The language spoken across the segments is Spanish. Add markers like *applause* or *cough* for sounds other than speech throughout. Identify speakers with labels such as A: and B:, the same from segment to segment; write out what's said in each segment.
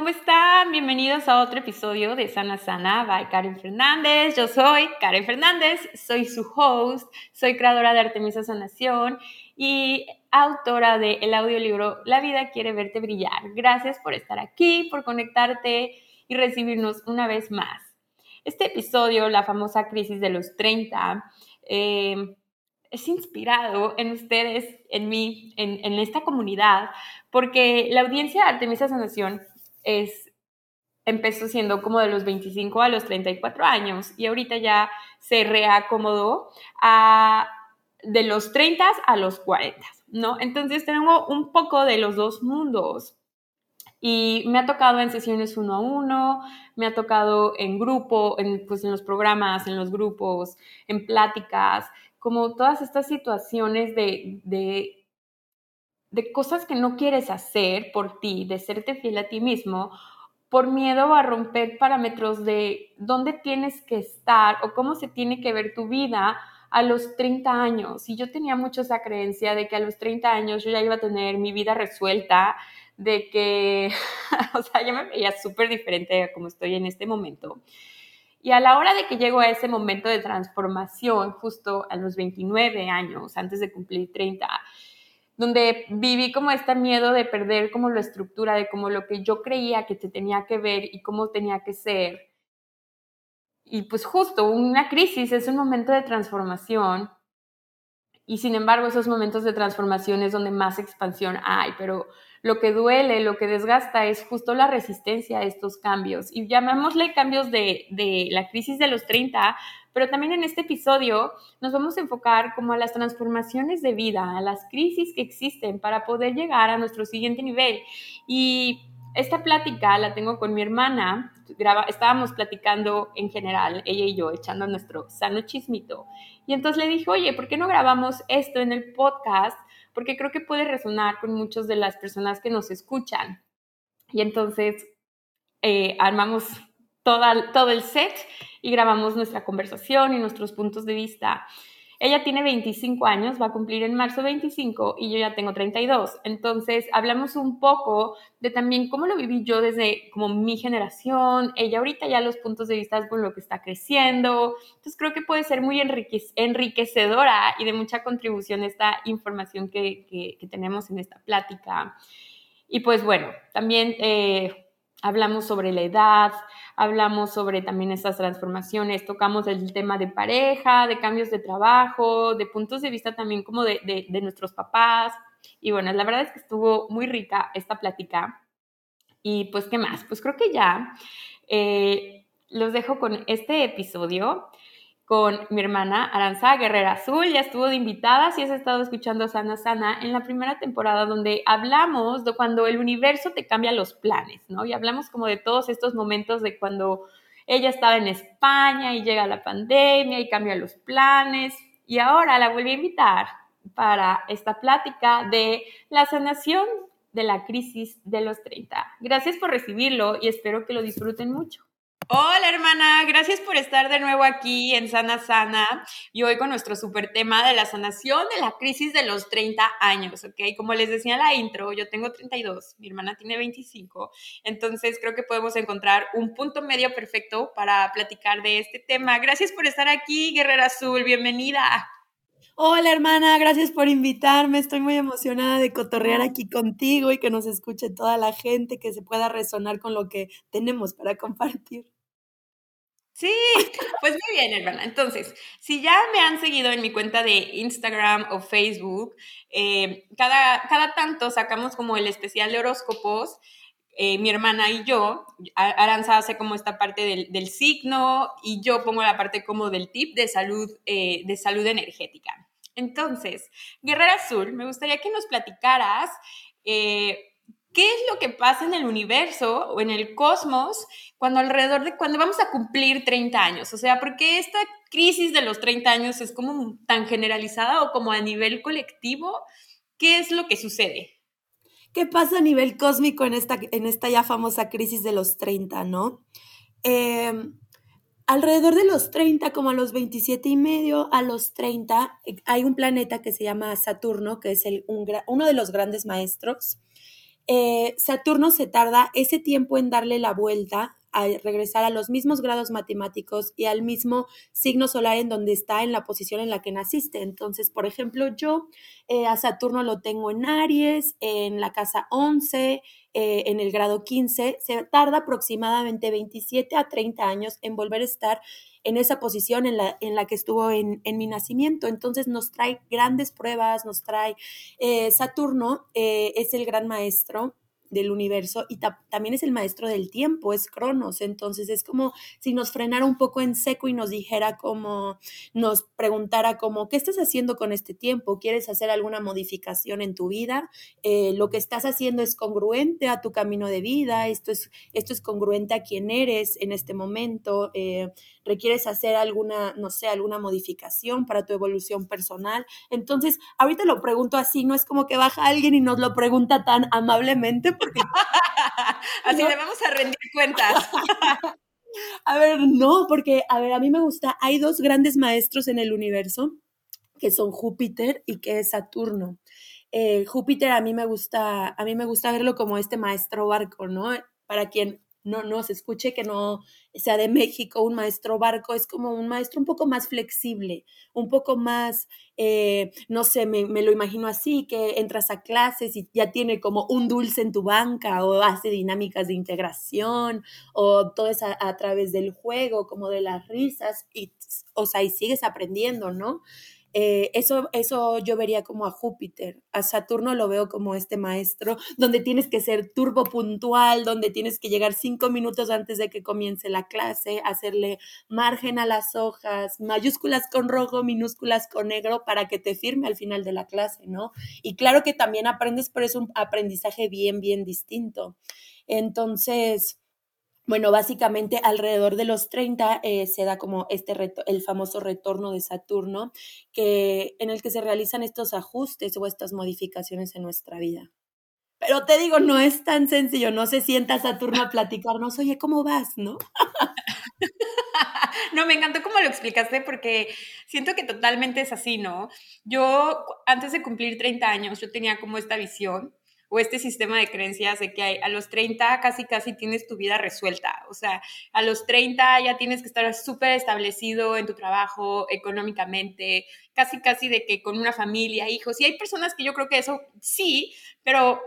A: ¿Cómo están? Bienvenidos a otro episodio de Sana Sana by Karen Fernández. Yo soy Karen Fernández, soy su host, soy creadora de Artemisa Sanación y autora del audiolibro La vida quiere verte brillar. Gracias por estar aquí, por conectarte y recibirnos una vez más. Este episodio, la famosa crisis de los 30, eh, es inspirado en ustedes, en mí, en, en esta comunidad, porque la audiencia de Artemisa Sanación es, empezó siendo como de los 25 a los 34 años y ahorita ya se reacomodó a, de los 30 a los 40, ¿no? Entonces tengo un poco de los dos mundos. Y me ha tocado en sesiones uno a uno, me ha tocado en grupo, en, pues en los programas, en los grupos, en pláticas, como todas estas situaciones de, de de cosas que no quieres hacer por ti, de serte fiel a ti mismo, por miedo a romper parámetros de dónde tienes que estar o cómo se tiene que ver tu vida a los 30 años. Y yo tenía mucho esa creencia de que a los 30 años yo ya iba a tener mi vida resuelta, de que, *laughs* o sea, yo me veía súper diferente a como estoy en este momento. Y a la hora de que llego a ese momento de transformación, justo a los 29 años, antes de cumplir 30, donde viví como este miedo de perder como la estructura de como lo que yo creía que te tenía que ver y cómo tenía que ser. Y pues justo una crisis es un momento de transformación y sin embargo esos momentos de transformación es donde más expansión hay, pero lo que duele, lo que desgasta es justo la resistencia a estos cambios. Y llamémosle cambios de, de la crisis de los 30 pero también en este episodio nos vamos a enfocar como a las transformaciones de vida, a las crisis que existen para poder llegar a nuestro siguiente nivel. Y esta plática la tengo con mi hermana, estábamos platicando en general, ella y yo, echando nuestro sano chismito. Y entonces le dije, oye, ¿por qué no grabamos esto en el podcast? Porque creo que puede resonar con muchas de las personas que nos escuchan. Y entonces eh, armamos toda, todo el set y grabamos nuestra conversación y nuestros puntos de vista. Ella tiene 25 años, va a cumplir en marzo 25 y yo ya tengo 32. Entonces, hablamos un poco de también cómo lo viví yo desde como mi generación, ella ahorita ya los puntos de vista con lo que está creciendo. Entonces, creo que puede ser muy enriquecedora y de mucha contribución esta información que, tenemos en esta plática. Y pues bueno, también eh, hablamos sobre la edad, hablamos sobre también estas transformaciones, tocamos el tema de pareja, de cambios de trabajo, de puntos de vista también como de, de, nuestros papás. Y bueno, la verdad es que estuvo muy rica esta plática. Y pues, ¿qué más? Pues creo que ya eh, los dejo con este episodio con mi hermana Aranza Guerrera Azul. Ya estuvo de invitada, si has estado escuchando Sana Sana, en la primera temporada donde hablamos de cuando el universo te cambia los planes, ¿no? Y hablamos como de todos estos momentos de cuando ella estaba en España y llega la pandemia y cambia los planes. Y ahora la vuelvo a invitar para esta plática de la sanación de la crisis de los 30. Gracias por recibirlo y espero que lo disfruten mucho. Hola hermana, gracias por estar de nuevo aquí en Sana Sana y hoy con nuestro super tema de la sanación de la crisis de los 30 años, ¿ok? Como les decía en la intro, yo tengo 32, mi hermana tiene 25, entonces creo que podemos encontrar un punto medio perfecto para platicar de este tema. Gracias por estar aquí, Guerrera Azul, bienvenida.
B: Hola hermana, gracias por invitarme. Estoy muy emocionada de cotorrear aquí contigo y que nos escuche toda la gente, que se pueda resonar con lo que tenemos para compartir.
A: Sí, *laughs* pues muy bien, hermana. Entonces, si ya me han seguido en mi cuenta de Instagram o Facebook, eh, cada, cada tanto sacamos como el especial de horóscopos. Eh, mi hermana y yo, Aranza hace como esta parte del, del, signo y yo pongo la parte como del tip de salud, eh, de salud energética. Entonces, Guerrera Azul, me gustaría que nos platicaras ¿qué es lo que pasa en el universo o en el cosmos cuando alrededor de cuando vamos a cumplir 30 años? O sea, porque esta crisis de los 30 años es como tan generalizada o como a nivel colectivo, ¿qué es lo que sucede?
B: ¿Qué pasa a nivel cósmico en esta, en esta ya famosa crisis de los 30, no? Em, alrededor de los 30, como a los 27 y medio, a los 30, eh, hay un planeta que se llama Saturno, que es el, uno de los grandes maestros. Eh, Saturno se tarda ese tiempo en darle la vuelta a regresar a los mismos grados matemáticos y al mismo signo solar en donde está en la posición en la que naciste. Entonces, por ejemplo, yo eh, a Saturno lo tengo en Aries, en la casa 11, eh, en el grado 15. Se tarda aproximadamente 27 a 30 años en volver a estar en esa posición en la, en la que estuvo en, mi nacimiento. Entonces nos trae grandes pruebas, nos trae eh, Saturno, es el gran maestro del universo y también es el maestro del tiempo, es Cronos. Entonces es como si nos frenara un poco en seco y nos dijera como, nos preguntara como, ¿qué estás haciendo con este tiempo? ¿Quieres hacer alguna modificación en tu vida? Eh, ¿Lo que estás haciendo es congruente a tu camino de vida? ¿Esto es, esto es congruente a quién eres en este momento? Eh, ¿Requieres hacer alguna, no sé, alguna modificación para tu evolución personal? Entonces, ahorita lo pregunto así, no es como que baja alguien y nos lo pregunta tan amablemente *laughs*
A: Así le vamos a rendir cuentas. *laughs*
B: a ver, no, porque, a ver, a mí me gusta, hay dos grandes maestros en el universo, que son Júpiter y que es Saturno. Eh, Júpiter a mí me gusta, a mí me gusta verlo como este maestro barco, ¿no? Para quien no, se escuche que no sea de México, un maestro barco, es como un maestro un poco más flexible, un poco más, eh, no sé, me, lo imagino así, que entras a clases y ya tiene como un dulce en tu banca o hace dinámicas de integración o todo es a, a través del juego, como de las risas, y, o sea, y sigues aprendiendo, ¿no? Eh, eso, eso yo vería como a Júpiter. A Saturno lo veo como este maestro, donde tienes que ser turbo puntual, donde tienes que llegar cinco minutos antes de que comience la clase, hacerle margen a las hojas, mayúsculas con rojo, minúsculas con negro, para que te firme al final de la clase, ¿no? Y claro que también aprendes, pero es un aprendizaje bien, bien distinto. Entonces, bueno, básicamente alrededor de los 30 eh, se da como este el famoso retorno de Saturno, que, en el que se realizan estos ajustes o estas modificaciones en nuestra vida. Pero te digo, no es tan sencillo, no se sienta Saturno a platicarnos, oye, ¿cómo vas? ¿No? *laughs*
A: no, me encantó cómo lo explicaste porque siento que totalmente es así, ¿no? Yo, antes de cumplir 30 años, yo tenía como esta visión o este sistema de creencias de que hay, a los 30 casi casi tienes tu vida resuelta, o sea, a los 30 ya tienes que estar súper establecido en tu trabajo, económicamente, casi casi de que con una familia, hijos, y hay personas que yo creo que eso sí, pero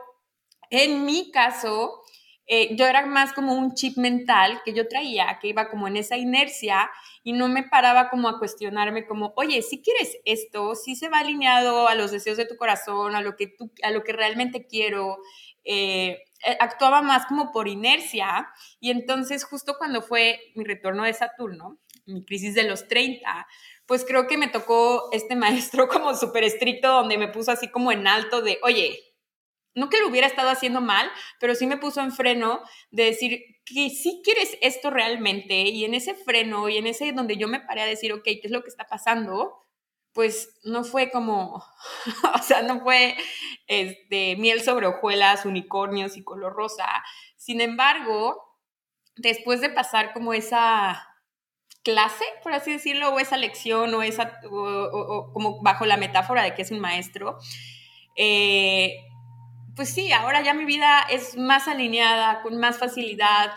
A: en mi caso, eh, yo era más como un chip mental que yo traía, que iba como en esa inercia y no me paraba como a cuestionarme como, oye, si quieres esto, si se va alineado a los deseos de tu corazón, a lo que, tú, a lo que realmente quiero. Eh, eh, actuaba más como por inercia y entonces justo cuando fue mi retorno de Saturno, mi crisis de los 30, pues creo que me tocó este *laughs* maestro como súper estricto donde me puso así como en alto de, oye, no que lo hubiera estado haciendo mal, pero sí me puso en freno de decir que si quieres esto realmente y en ese freno y en ese donde yo me paré a decir, ok, ¿qué es lo que está pasando? Pues no fue como, *laughs* o sea, no fue este, miel sobre hojuelas, unicornios y color rosa. Sin embargo, después de pasar como esa clase, por así decirlo, o esa lección, o esa, o, como bajo la metáfora de que es un maestro, eh, pues sí, ahora ya mi vida es más alineada, con más facilidad,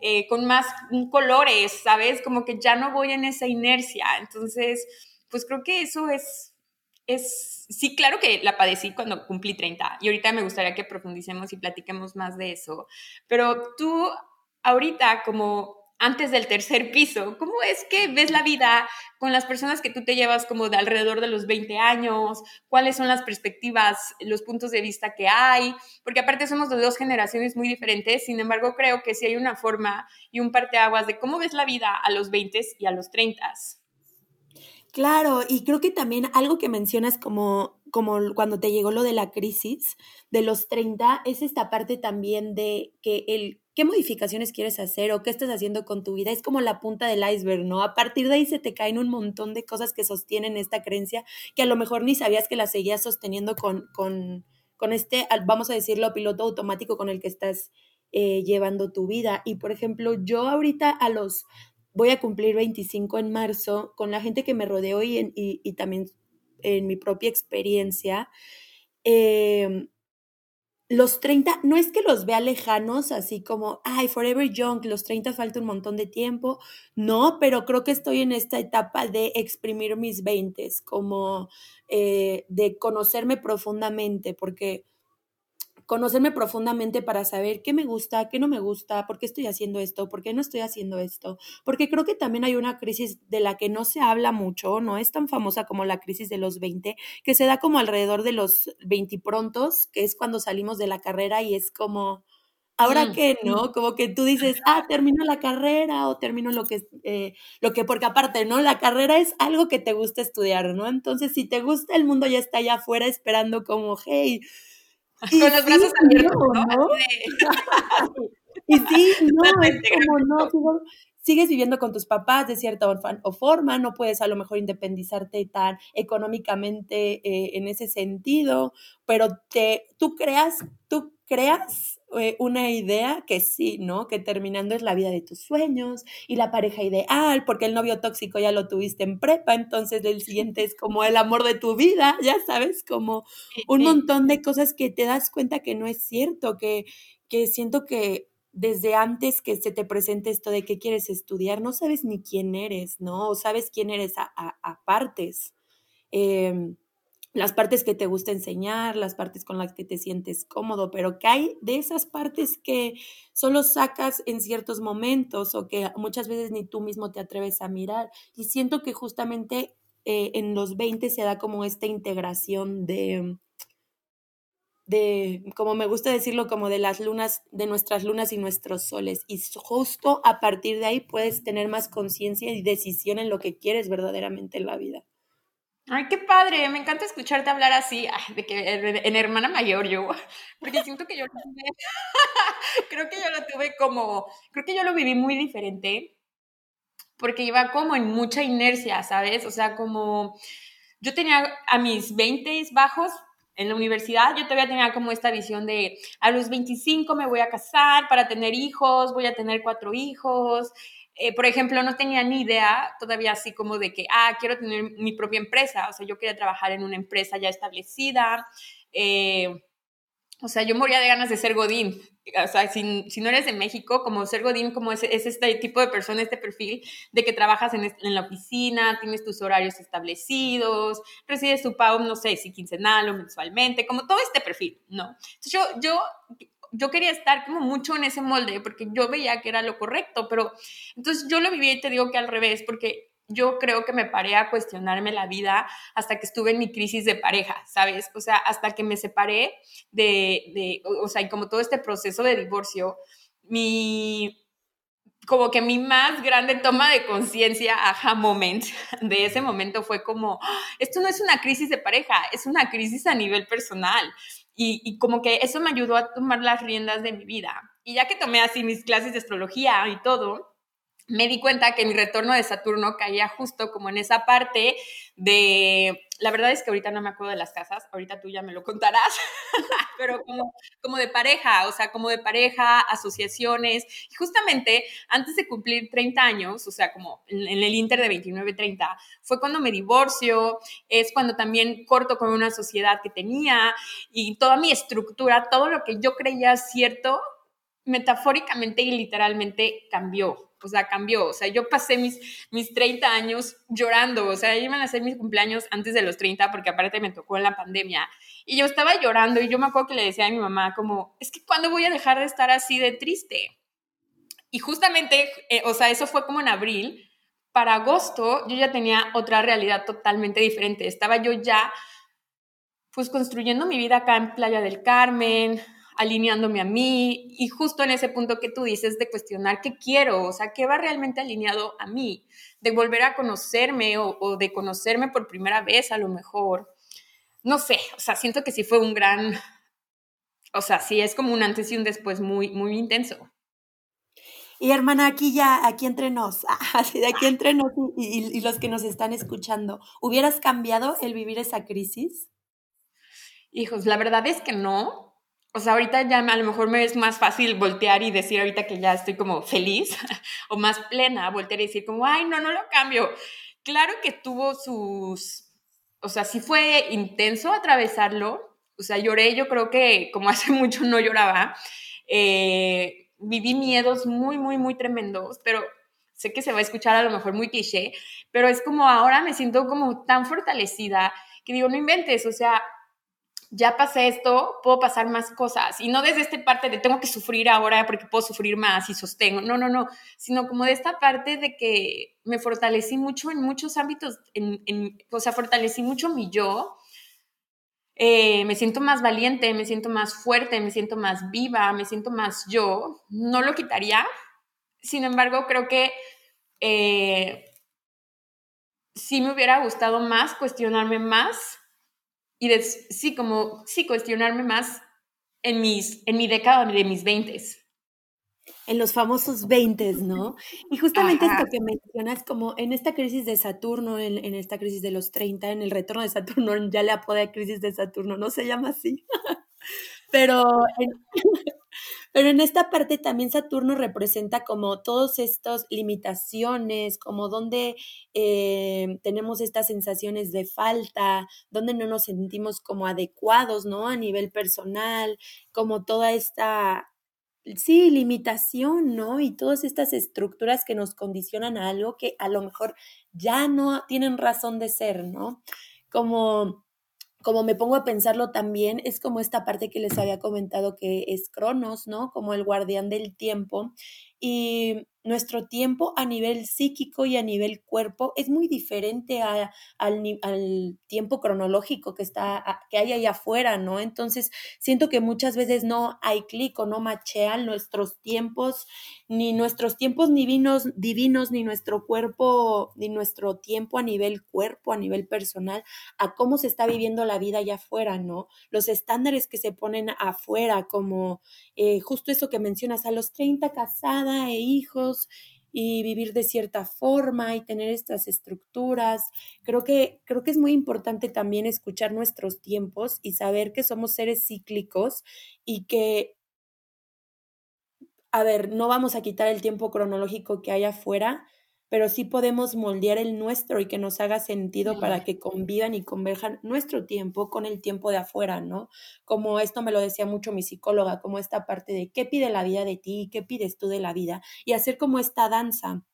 A: eh, con más colores, ¿sabes? Como que ya no voy en esa inercia. Entonces, pues creo que eso es, es, sí, claro que la padecí cuando cumplí 30 y ahorita me gustaría que profundicemos y platiquemos más de eso. Pero tú, ahorita, como antes del tercer piso. ¿Cómo es que ves la vida con las personas que tú te llevas como de alrededor de los 20 años? ¿Cuáles son las perspectivas, los puntos de vista que hay? Porque aparte somos de dos generaciones muy diferentes, sin embargo creo que sí hay una forma y un parteaguas de cómo ves la vida a los 20 y a los 30.
B: Claro, y creo que también algo que mencionas como como cuando te llegó lo de la crisis de los 30, es esta parte también de que el qué modificaciones quieres hacer o qué estás haciendo con tu vida, es como la punta del iceberg, ¿no? A partir de ahí se te caen un montón de cosas que sostienen esta creencia que a lo mejor ni sabías que la seguías sosteniendo con, con, con este, vamos a decirlo, piloto automático con el que estás eh, llevando tu vida. Y por ejemplo, yo ahorita a los, voy a cumplir 25 en marzo, con la gente que me rodeo y, y, y también en mi propia experiencia, eh, los 30, no es que los vea lejanos, así como, ay, Forever Young, los 30 falta un montón de tiempo, no, pero creo que estoy en esta etapa de exprimir mis 20, como eh, de conocerme profundamente, porque conocerme profundamente para saber qué me gusta, qué no me gusta, por qué estoy haciendo esto, por qué no estoy haciendo esto. Porque creo que también hay una crisis de la que no se habla mucho, no es tan famosa como la crisis de los 20, que se da como alrededor de los 20 prontos, que es cuando salimos de la carrera y es como... Ahora mm. qué, ¿no? Como que tú dices, ah, termino la carrera o termino lo que, eh, lo que, porque aparte, ¿no? La carrera es algo que te gusta estudiar, ¿no? Entonces, si te gusta, el mundo ya está allá afuera esperando como, hey,
A: con los brazos abiertos, ¿no? *laughs*
B: y sí, *laughs* no, es como no, sigues viviendo con tus papás de cierta o forma, no puedes a lo mejor independizarte tan económicamente eh, en ese sentido, pero te, tú creas, tú creas eh, una idea que sí, ¿no? Que terminando es la vida de tus sueños y la pareja ideal, porque el novio tóxico ya lo tuviste en prepa, entonces el siguiente es como el amor de tu vida, ya sabes, como un montón de cosas que te das cuenta que no es cierto, que, que siento que desde antes que se te presente esto de que quieres estudiar, no sabes ni quién eres, ¿no? O sabes quién eres a, a, partes. Em, las partes que te gusta enseñar, las partes con las que te sientes cómodo, pero que hay de esas partes que solo sacas en ciertos momentos o que muchas veces ni tú mismo te atreves a mirar. Y siento que justamente eh, en los 20 se da como esta integración de, de, como me gusta decirlo, como de las lunas, de nuestras lunas y nuestros soles. Y justo a partir de ahí puedes tener más conciencia y decisión en lo que quieres verdaderamente en la vida.
A: Ay, qué padre, me encanta escucharte hablar así, de que en hermana mayor yo, *laughs* porque siento que yo lo tuve, *laughs* creo que yo lo tuve como, creo que yo lo viví muy diferente, porque iba como en mucha inercia, ¿sabes? O sea, como yo tenía a mis 20 bajos en la universidad, yo todavía tenía como esta visión de a los 25 me voy a casar para tener hijos, voy a tener cuatro hijos, eh, por ejemplo, no tenía ni idea todavía así como de que, ah, quiero tener mi propia empresa, o sea, yo quería trabajar en una empresa ya establecida, eh, o sea, yo moría de ganas de ser Godín, o sea, si, si no eres de México, como ser Godín, como es, es, este tipo de persona, este perfil, de que trabajas en, en, la oficina, tienes tus horarios establecidos, recibes tu pago, no sé, si quincenal o mensualmente, como todo este perfil, ¿no? Entonces yo, yo yo quería estar como mucho en ese molde porque yo veía que era lo correcto, pero entonces yo lo viví y te digo que al revés, porque yo creo que me paré a cuestionarme la vida hasta que estuve en mi crisis de pareja, ¿sabes? O sea, hasta que me separé de, de o sea, y como todo este proceso de divorcio, mi, como que mi más grande toma de conciencia, aha moment, de ese momento fue como, ah, esto no es una crisis de pareja, es una crisis a nivel personal. Y, como que eso me ayudó a tomar las riendas de mi vida. Y ya que tomé así mis clases de astrología y todo, me di cuenta que mi retorno de Saturno caía justo como en esa parte de la verdad es que ahorita no me acuerdo de las casas, ahorita tú ya me lo contarás, *laughs* pero como, de pareja, o sea, como de pareja, asociaciones. Justamente antes de cumplir 30 años, o sea, como en, el Inter de 29-30, fue cuando me divorcio, es cuando también corto con una sociedad que tenía y toda mi estructura, todo lo que yo creía cierto, metafóricamente y literalmente cambió o sea, cambió. O sea, yo pasé mis, mis 30 años llorando, o sea, iban a ser mis cumpleaños antes de los 30 porque aparte me tocó en la pandemia. Y yo estaba llorando y yo me acuerdo que le decía a mi mamá como, es que ¿cuándo voy a dejar de estar así de triste? Y justamente, eh, o sea, eso fue como en abril. Para agosto yo ya tenía otra realidad totalmente diferente. Estaba yo ya pues construyendo mi vida acá en Playa del Carmen, alineándome a mí y justo en ese punto que tú dices de cuestionar qué quiero, o sea, qué va realmente alineado a mí, de volver a conocerme o, de conocerme por primera vez a lo mejor. no sé, o sea, siento que sí fue un gran, o sea, sí es como un antes y un después muy, muy intenso.
B: Y hermana, aquí ya, aquí entre nos, *laughs* así de aquí entre nos y, y, los que nos están escuchando, ¿hubieras cambiado el vivir esa crisis?
A: Hijos, la verdad es que no. O sea, ahorita ya a lo mejor me es más fácil voltear y decir ahorita que ya estoy como feliz *laughs* o más plena, voltear y decir como, ay, no, no lo cambio. Claro que tuvo sus, o sea, sí fue intenso atravesarlo. O sea, lloré, yo creo que como *laughs* hace mucho no lloraba. Eh, viví miedos muy, muy, muy tremendos, pero sé que se va a escuchar a lo mejor muy cliché, pero es como ahora me siento como tan fortalecida que digo, no inventes, o sea, ya pasé esto, puedo pasar más cosas. Y no desde esta parte de tengo que sufrir ahora porque puedo sufrir más y sostengo. No, no, no. Sino como de esta parte de que me fortalecí mucho en muchos ámbitos. En, en, o sea, fortalecí mucho mi yo eh, me siento más valiente, me siento más fuerte, me siento más viva, me siento más yo, no lo quitaría. Sin embargo, creo que eh, sí me hubiera gustado más cuestionarme más y sí, como, sí, cuestionarme más en, mis, en mi década de mis veintes
B: en los famosos 20, ¿no? Y justamente esto que mencionas, como en esta crisis de Saturno, en, en, esta crisis de los 30, en el retorno de Saturno, ya le apodé crisis de Saturno, no se llama así. *laughs* pero, en, pero en esta parte también Saturno representa como todas estas limitaciones, como donde eh, tenemos estas sensaciones de falta, donde no nos sentimos como adecuados, ¿no? A nivel personal, como toda esta sí, limitación, ¿no? Y todas estas estructuras que nos condicionan a algo que a lo mejor ya no tienen razón de ser, ¿no? Como, como me pongo a pensarlo también, es como esta parte que les había comentado que es Cronos, ¿no? Como el guardián del tiempo. Y nuestro tiempo a nivel psíquico y a nivel cuerpo es muy diferente al, al, tiempo cronológico que, está, que hay ahí afuera, ¿no? Entonces, siento que muchas veces no hay clic o no machean nuestros tiempos, ni nuestros tiempos divinos, divinos, ni nuestro cuerpo, ni nuestro tiempo a nivel cuerpo, a nivel personal, a cómo se está viviendo la vida allá afuera, ¿no? Los estándares que se ponen afuera, como eh, justo eso que mencionas, a los 30 e hijos, y vivir de cierta forma y tener estas estructuras. Creo que, creo que es muy importante también escuchar nuestros tiempos y saber que somos seres cíclicos y que, a ver, no vamos a quitar el tiempo cronológico que hay afuera, pero sí podemos moldear el nuestro y que nos haga sentido para que convivan y converjan nuestro tiempo con el tiempo de afuera, ¿no? Como esto me lo decía mucho mi psicóloga, como esta parte de qué pide la vida de ti, qué pides tú de la vida, y hacer como esta danza.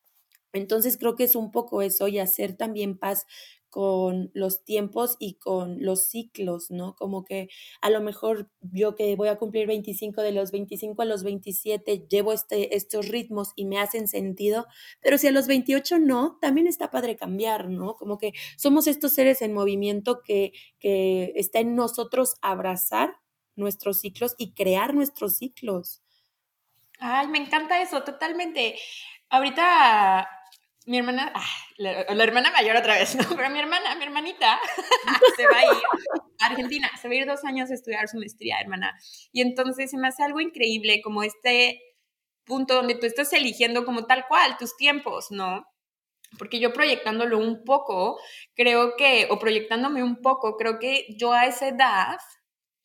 B: Entonces creo que es un poco eso y hacer también paz con los tiempos y con los ciclos, ¿no? Como que a lo mejor yo que voy a cumplir 25 de los 25 a los 27 llevo este, estos ritmos y me hacen sentido, pero si a los 28 no, también está padre cambiar, ¿no? Como que somos estos seres en movimiento que, que está en nosotros abrazar nuestros ciclos y crear nuestros ciclos.
A: Ay, me encanta eso, totalmente. Ahorita mi hermana, ah, la, hermana mayor otra vez, *laughs* ¿no? Pero mi hermana, mi hermanita, *laughs* se va a ir a Argentina, se va a ir dos años a estudiar su maestría, hermana. Y entonces se me hace algo increíble, como este punto donde tú estás eligiendo como tal cual tus tiempos, ¿no? Porque yo proyectándolo un poco, creo que, o proyectándome un poco, creo que yo a esa edad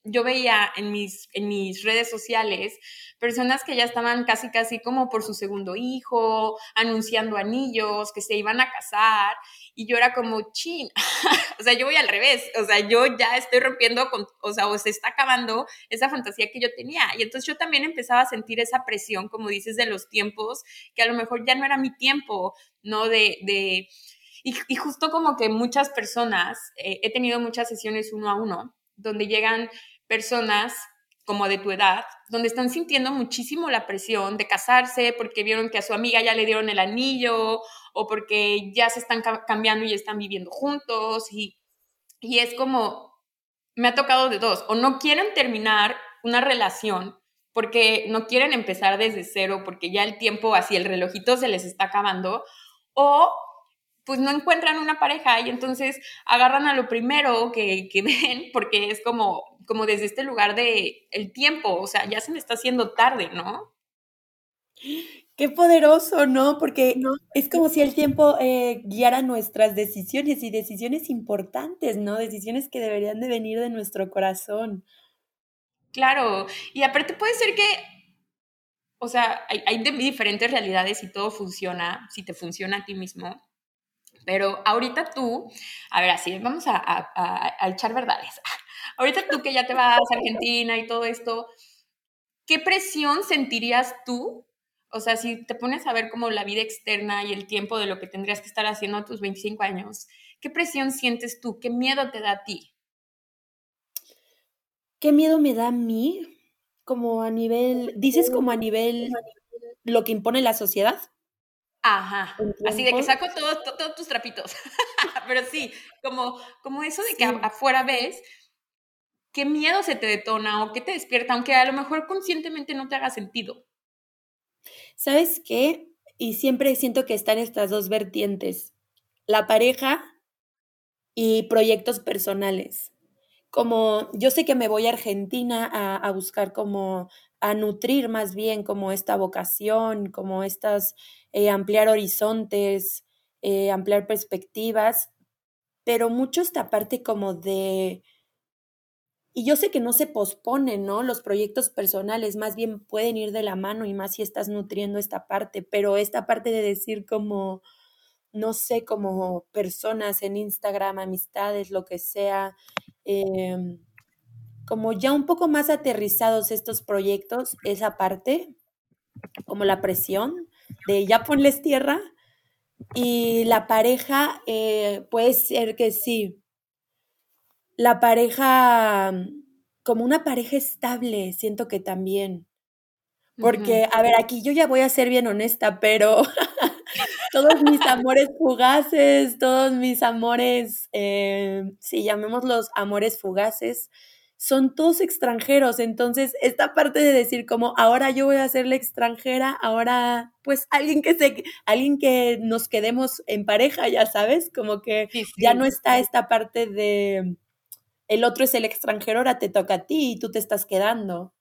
A: yo veía en mis, en mis redes sociales personas que ya estaban casi, casi como por su segundo hijo, anunciando anillos, que se iban a casar, y yo era como, chin, *laughs* o sea, yo voy al revés, o sea, yo ya estoy rompiendo, o sea, o se está acabando esa fantasía que yo tenía, y entonces yo también empezaba a sentir esa presión, como dices, de los tiempos, que a lo mejor ya no era mi tiempo, ¿no? De... de y, justo como que muchas personas, eh, he tenido muchas sesiones uno a uno, donde llegan personas como de tu edad, donde están sintiendo muchísimo la presión de casarse porque vieron que a su amiga ya le dieron el anillo o porque ya se están cambiando y están viviendo juntos y, y es como, me ha tocado de dos, o no quieren terminar una relación porque no quieren empezar desde cero porque ya el tiempo así, el relojito se les está acabando, o pues no encuentran una pareja y entonces agarran a lo primero que, que *laughs* ven porque es como, como desde este lugar de el tiempo, o sea, ya se me está haciendo tarde, ¿no?
B: Qué poderoso, ¿no? Porque no, es como si el tiempo eh, guiara nuestras decisiones y decisiones importantes, ¿no? Decisiones que deberían de venir de nuestro corazón.
A: Claro, y aparte puede ser que, o sea, hay, hay diferentes realidades y todo funciona, si te funciona a ti mismo, pero ahorita tú, a ver, así, vamos a, echar verdades. *laughs* Ahorita tú que ya te vas a Argentina y todo esto, ¿qué presión sentirías tú o sea, si te pones a ver como la vida externa y el tiempo de lo que tendrías que estar haciendo a tus 25 años, ¿qué presión sientes tú? ¿Qué miedo te da a ti?
B: ¿Qué miedo me da a mí? Como a nivel, dices como a nivel lo que impone la sociedad.
A: Ajá, así de que saco todos tus trapitos. *laughs* Pero sí, como, como eso de que afuera ves, ¿qué miedo se te detona o qué te despierta? Aunque a lo mejor conscientemente no te haga sentido.
B: ¿Sabes qué? Y siempre siento que están estas dos vertientes, la pareja y proyectos personales. Como yo sé que me voy a Argentina a, buscar como a nutrir más bien como esta vocación, como estas, eh, ampliar horizontes, eh, ampliar perspectivas, pero mucho esta parte como de, y yo sé que no se posponen, ¿no? Los proyectos personales más bien pueden ir de la mano y más si estás nutriendo esta parte, pero esta parte de decir como, no sé, como personas en Instagram, amistades, lo que sea, em, como ya un poco más aterrizados estos proyectos, esa parte, como la presión de ya ponles tierra y la pareja eh, puede ser que sí, la pareja, como una pareja estable, siento que también. Porque, a ver, aquí yo ya voy a ser bien honesta, pero *laughs* todos mis amores fugaces, todos mis amores, eh, sí, llamémoslos amores fugaces, son todos extranjeros. Entonces, esta parte de decir como ahora yo voy a ser la extranjera, ahora pues alguien que se, alguien que nos quedemos en pareja, ya sabes, como que ya no está esta parte de el otro es el extranjero, ahora te toca a ti y tú te estás quedando.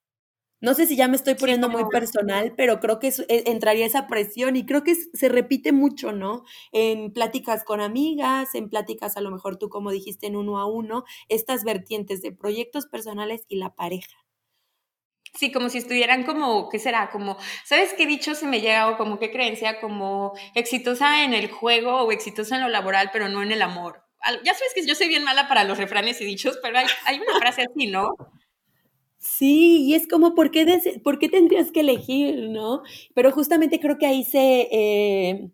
B: No sé si ya me estoy poniendo muy personal, pero creo que e, entraría esa presión y creo que se repite mucho, ¿no? En pláticas con amigas, en pláticas a lo mejor tú como dijiste en uno a uno, estas vertientes de proyectos personales y la pareja.
A: Sí, como si estuvieran como, ¿qué será? Como, ¿sabes qué dicho se me llega o como qué creencia? Como exitosa en el juego o exitosa en lo laboral, pero no en el amor ya sabes que yo soy bien mala para los refranes y dichos, pero hay, una frase así, ¿no?
B: Sí, y es como, ¿por qué, ¿por qué tendrías que elegir, no? Pero justamente creo que ahí se, eh,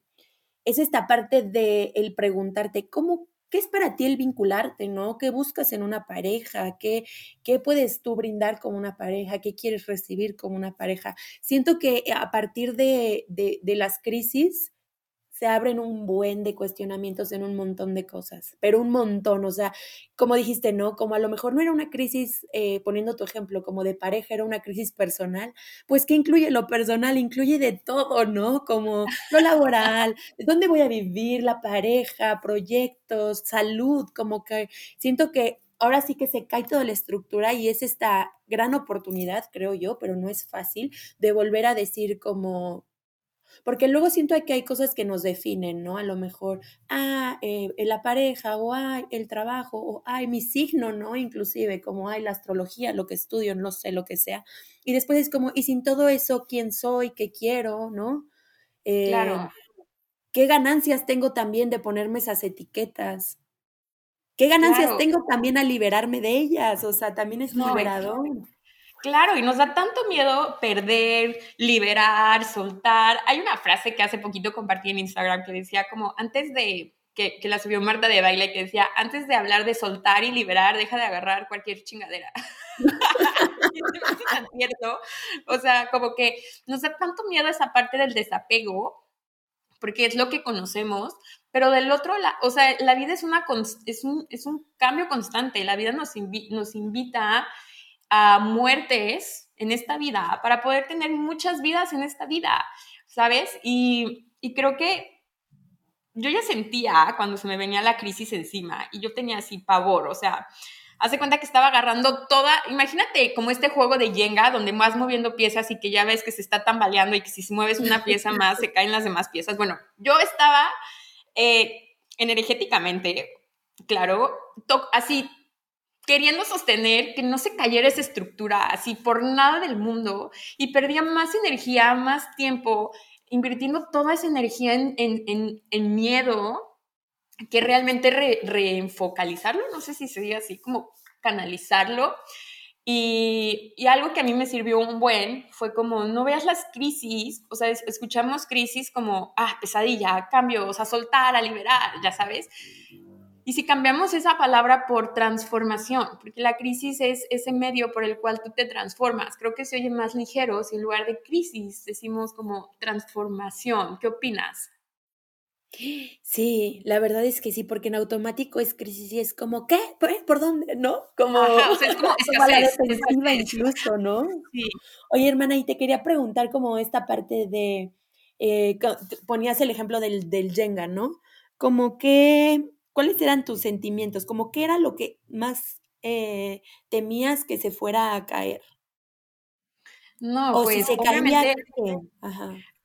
B: es esta parte de el preguntarte, ¿cómo, qué es para ti el vincularte, no? ¿Qué buscas en una pareja? ¿Qué, qué puedes tú brindar como una pareja? ¿Qué quieres recibir como una pareja? Siento que a partir de, de, de las crisis, se abren un buen de cuestionamientos en un montón de cosas, pero un montón, o sea, como dijiste, ¿no? Como a lo mejor no era una crisis, eh, poniendo tu ejemplo, como de pareja, era una crisis personal, pues ¿qué incluye lo personal? Incluye de todo, ¿no? Como lo laboral, *laughs* dónde voy a vivir, la pareja, proyectos, salud, como que siento que ahora sí que se cae toda la estructura y es esta gran oportunidad, creo yo, pero no es fácil, de volver a decir como porque luego siento que hay cosas que nos definen, ¿no? A lo mejor, ah, eh, la pareja, o ay, el trabajo, o ay, mi signo, ¿no? Inclusive, como ay, la astrología, lo que estudio, no sé, lo que sea. Y después es como, y sin todo eso, ¿quién soy? ¿Qué quiero? ¿No?
A: claro.
B: Eh, ¿Qué ganancias tengo también de ponerme esas etiquetas? ¿Qué ganancias tengo también a liberarme de ellas? O sea, también es liberador.
A: Claro, y nos da tanto miedo perder, liberar, soltar. Hay una frase que hace poquito compartí en Instagram que decía como antes de que, la subió Marta de baile, que decía, antes de hablar de soltar y liberar, deja de agarrar cualquier chingadera. *laughs* cierto. O sea, como que nos da tanto miedo esa parte del desapego, porque es lo que conocemos, pero del otro lado, o sea, la vida es, una, es, un, es un cambio constante, la vida nos, nos invita muertes en esta vida para poder tener muchas vidas en esta vida, ¿sabes? Y, creo que yo ya sentía cuando se me venía la crisis encima y yo tenía así pavor, o sea, hace cuenta que estaba agarrando toda, imagínate como este juego de Jenga donde vas moviendo piezas y que ya ves que se está tambaleando y que si mueves una pieza más se caen las demás piezas. Bueno, yo estaba eh, energéticamente, claro, así queriendo sostener que no se cayera esa estructura así por nada del mundo y perdía más energía, más tiempo, invirtiendo toda esa energía en, miedo que realmente reenfocalizarlo, no sé si sería así como canalizarlo. Y, y, algo que a mí me sirvió un buen fue como, no veas las crisis, o sea, escuchamos crisis como, ah, pesadilla, cambios, a soltar, a liberar, ya sabes. Y si cambiamos esa palabra por transformación, porque la crisis es ese medio por el cual tú te transformas, creo que se oye más ligero si en lugar de crisis decimos como transformación. ¿Qué opinas?
B: Sí, la verdad es que sí, porque en automático es crisis y es como, ¿qué? ¿Por, dónde? ¿No? Como, o sea, es como, *laughs* la defensiva incluso, ¿no? Sí. Oye, hermana, y te quería preguntar como esta parte de, eh, ponías el ejemplo del, del Jenga, ¿no? Como que ¿cuáles eran tus sentimientos? Como qué era lo que más eh, temías que se fuera a caer.
A: No, pues se obviamente,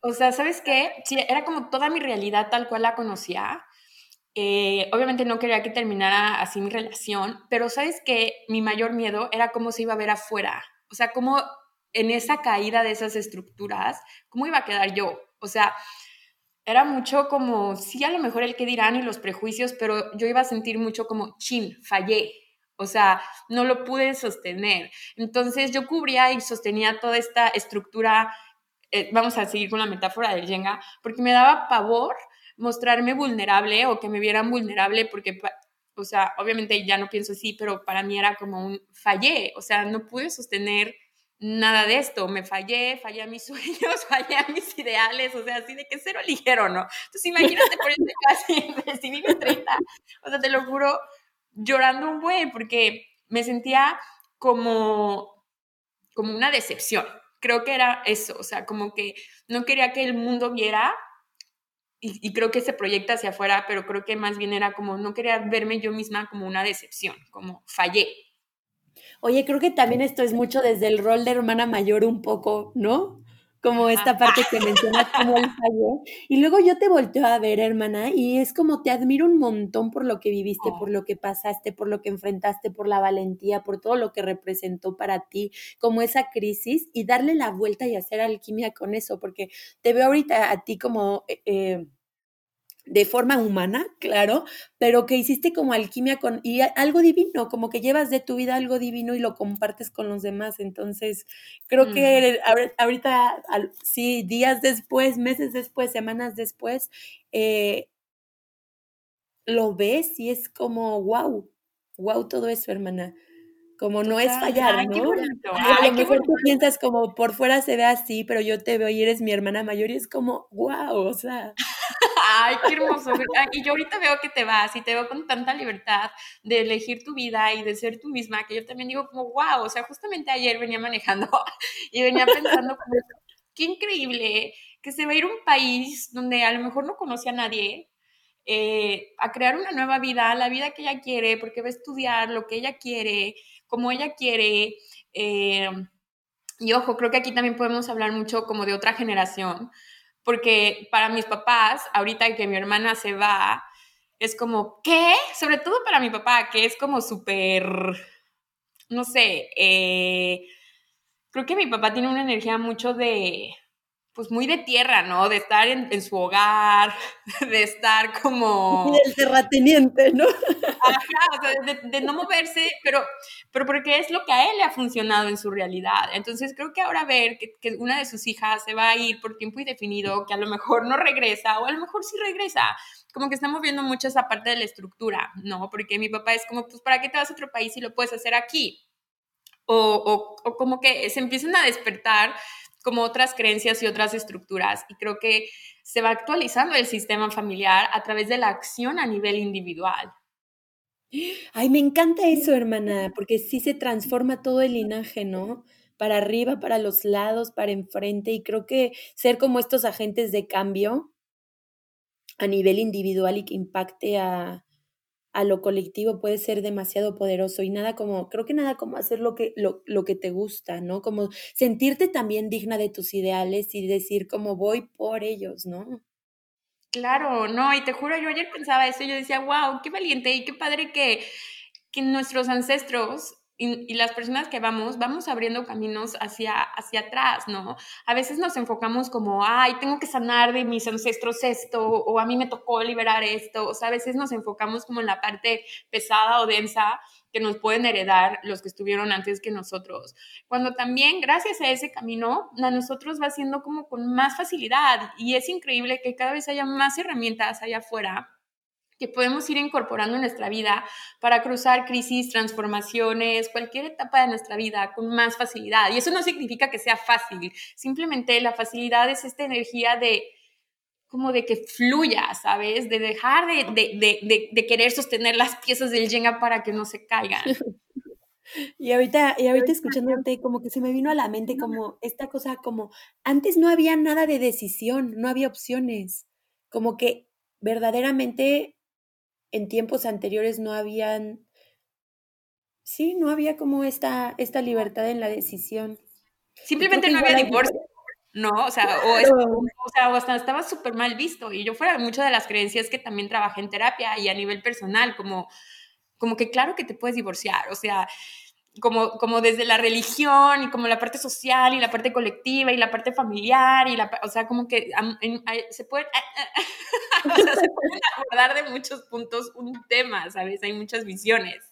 A: O sea, ¿sabes qué? Sí, era como toda mi realidad tal cual la conocía. Eh, obviamente no quería que terminara así mi relación, pero ¿sabes qué? Mi mayor miedo era cómo se iba a ver afuera. O sea, cómo en esa caída de esas estructuras, cómo iba a quedar yo. O sea, era mucho como, sí, a lo mejor el que dirán y los prejuicios, pero yo iba a sentir mucho como, chin, fallé. O sea, no lo pude sostener. Entonces yo cubría y sostenía toda esta estructura, eh, vamos a seguir con la metáfora del Jenga, porque me daba pavor mostrarme vulnerable o que me vieran vulnerable porque o sea, obviamente ya no pienso así, pero para mí era como un fallé, o sea, no pude sostener nada de esto, me fallé, fallé a mis *laughs* sueños, fallé a mis ideales, o sea, así de que cero ligero, ¿no? Entonces imagínate por eso casi recibí mis 30, o sea, te lo juro, llorando un buen, porque me sentía como, como una decepción. Creo que era eso, o sea, como que no quería que el mundo viera y, y, creo que se proyecta hacia afuera, pero creo que más bien era como, no quería verme yo misma como una decepción, como fallé,
B: Oye, creo que también esto es mucho desde el rol de hermana mayor un poco, ¿no? Como esta parte que mencionas como el fallo. Y luego yo te volteo a ver, hermana, y es como te admiro un montón por lo que viviste, por lo que pasaste, por lo que enfrentaste, por la valentía, por todo lo que representó para ti, como esa crisis, y darle la vuelta y hacer alquimia con eso, porque te veo ahorita a ti como... Eh, eh de forma humana, claro, pero que hiciste como alquimia con y algo divino, como que llevas de tu vida algo divino y lo compartes con los demás. Entonces, creo que mm. ahorita, sí, días después, meses después, semanas después, eh, lo ves y es como, wow, wow todo eso, hermana. Como no es fallar, ¿no? a lo mejor tú piensas como por fuera se ve así, pero yo te veo y eres mi hermana mayor y es como, wow, o sea.
A: Ay, qué hermoso. Y yo ahorita veo que te vas y te veo con tanta libertad de elegir tu vida y de ser tú misma, que yo también digo como, wow, o sea, justamente ayer venía manejando *laughs* y venía pensando como, qué increíble que se va a ir a un país donde a lo mejor no conoce a nadie, eh, a crear una nueva vida, la vida que ella quiere, porque va a estudiar lo que ella quiere, como ella quiere. Eh, y ojo, creo que aquí también podemos hablar mucho como de otra generación, porque para mis papás, ahorita que mi hermana se va, es como, ¿qué? Sobre todo para mi papá, que es como súper, no sé, eh, creo que mi papá tiene una energía mucho de, pues muy de tierra, ¿no? De estar en, su hogar, *laughs* de estar como...
B: Del terrateniente, ¿no?
A: Ajá, o sea, de, no moverse, pero, pero porque es lo que a él le ha funcionado en su realidad. Entonces creo que ahora ver que, que, una de sus hijas se va a ir por tiempo indefinido, que a lo mejor no regresa, o a lo mejor sí regresa, como que estamos viendo mucho esa parte de la estructura, ¿no? Porque mi papá es como, pues, ¿para qué te vas a otro país si lo puedes hacer aquí? O, o, o como que se empiezan a despertar como otras creencias y otras estructuras. Y creo que se va actualizando el sistema familiar a través de la acción a nivel individual.
B: Ay, me encanta eso, hermana, porque sí se transforma todo el linaje, ¿no? Para arriba, para los lados, para enfrente. Y creo que ser como estos agentes de cambio a nivel individual y que impacte a, a lo colectivo puede ser demasiado poderoso y nada como, creo que nada como hacer lo que, lo, lo, que te gusta, ¿no? Como sentirte también digna de tus ideales y decir como voy por ellos, ¿no?
A: Claro, no, y te juro, yo ayer pensaba eso yo decía, wow, qué valiente y qué padre que, que nuestros ancestros y, las personas que vamos, vamos abriendo caminos hacia, hacia atrás, ¿no? A veces nos enfocamos como, ay, tengo que sanar de mis ancestros esto, o a mí me tocó liberar esto, o sea, a veces nos enfocamos como en la parte pesada o densa que nos pueden heredar los que estuvieron antes que nosotros. Cuando también, gracias a ese camino, a nosotros va siendo como con más facilidad y es increíble que cada vez haya más herramientas allá afuera que podemos ir incorporando en nuestra vida para cruzar crisis, transformaciones, cualquier etapa de nuestra vida con más facilidad. Y eso no significa que sea fácil, simplemente la facilidad es esta energía de como de que fluya, ¿sabes? De dejar de, de, de, de querer sostener las piezas del Jenga para que no se caigan. *laughs*
B: Y ahorita, y ahorita escuchándote, como que se me vino a la mente como esta cosa, como antes no había nada de decisión, no había opciones, como que verdaderamente en tiempos anteriores no habían, sí, no había como esta, esta libertad en la decisión.
A: Simplemente no había divorcio. No, o sea, o, o sea, o hasta estaba súper mal visto. Y yo fuera muchas de las creencias que también trabajé en terapia y a nivel personal, como, como que claro que te puedes divorciar. O sea, como, como desde la religión y como la parte social y la parte colectiva y la parte familiar y la, o sea, como que se puede *laughs* o sea, se pueden abordar de muchos puntos un tema, ¿sabes? Hay muchas visiones.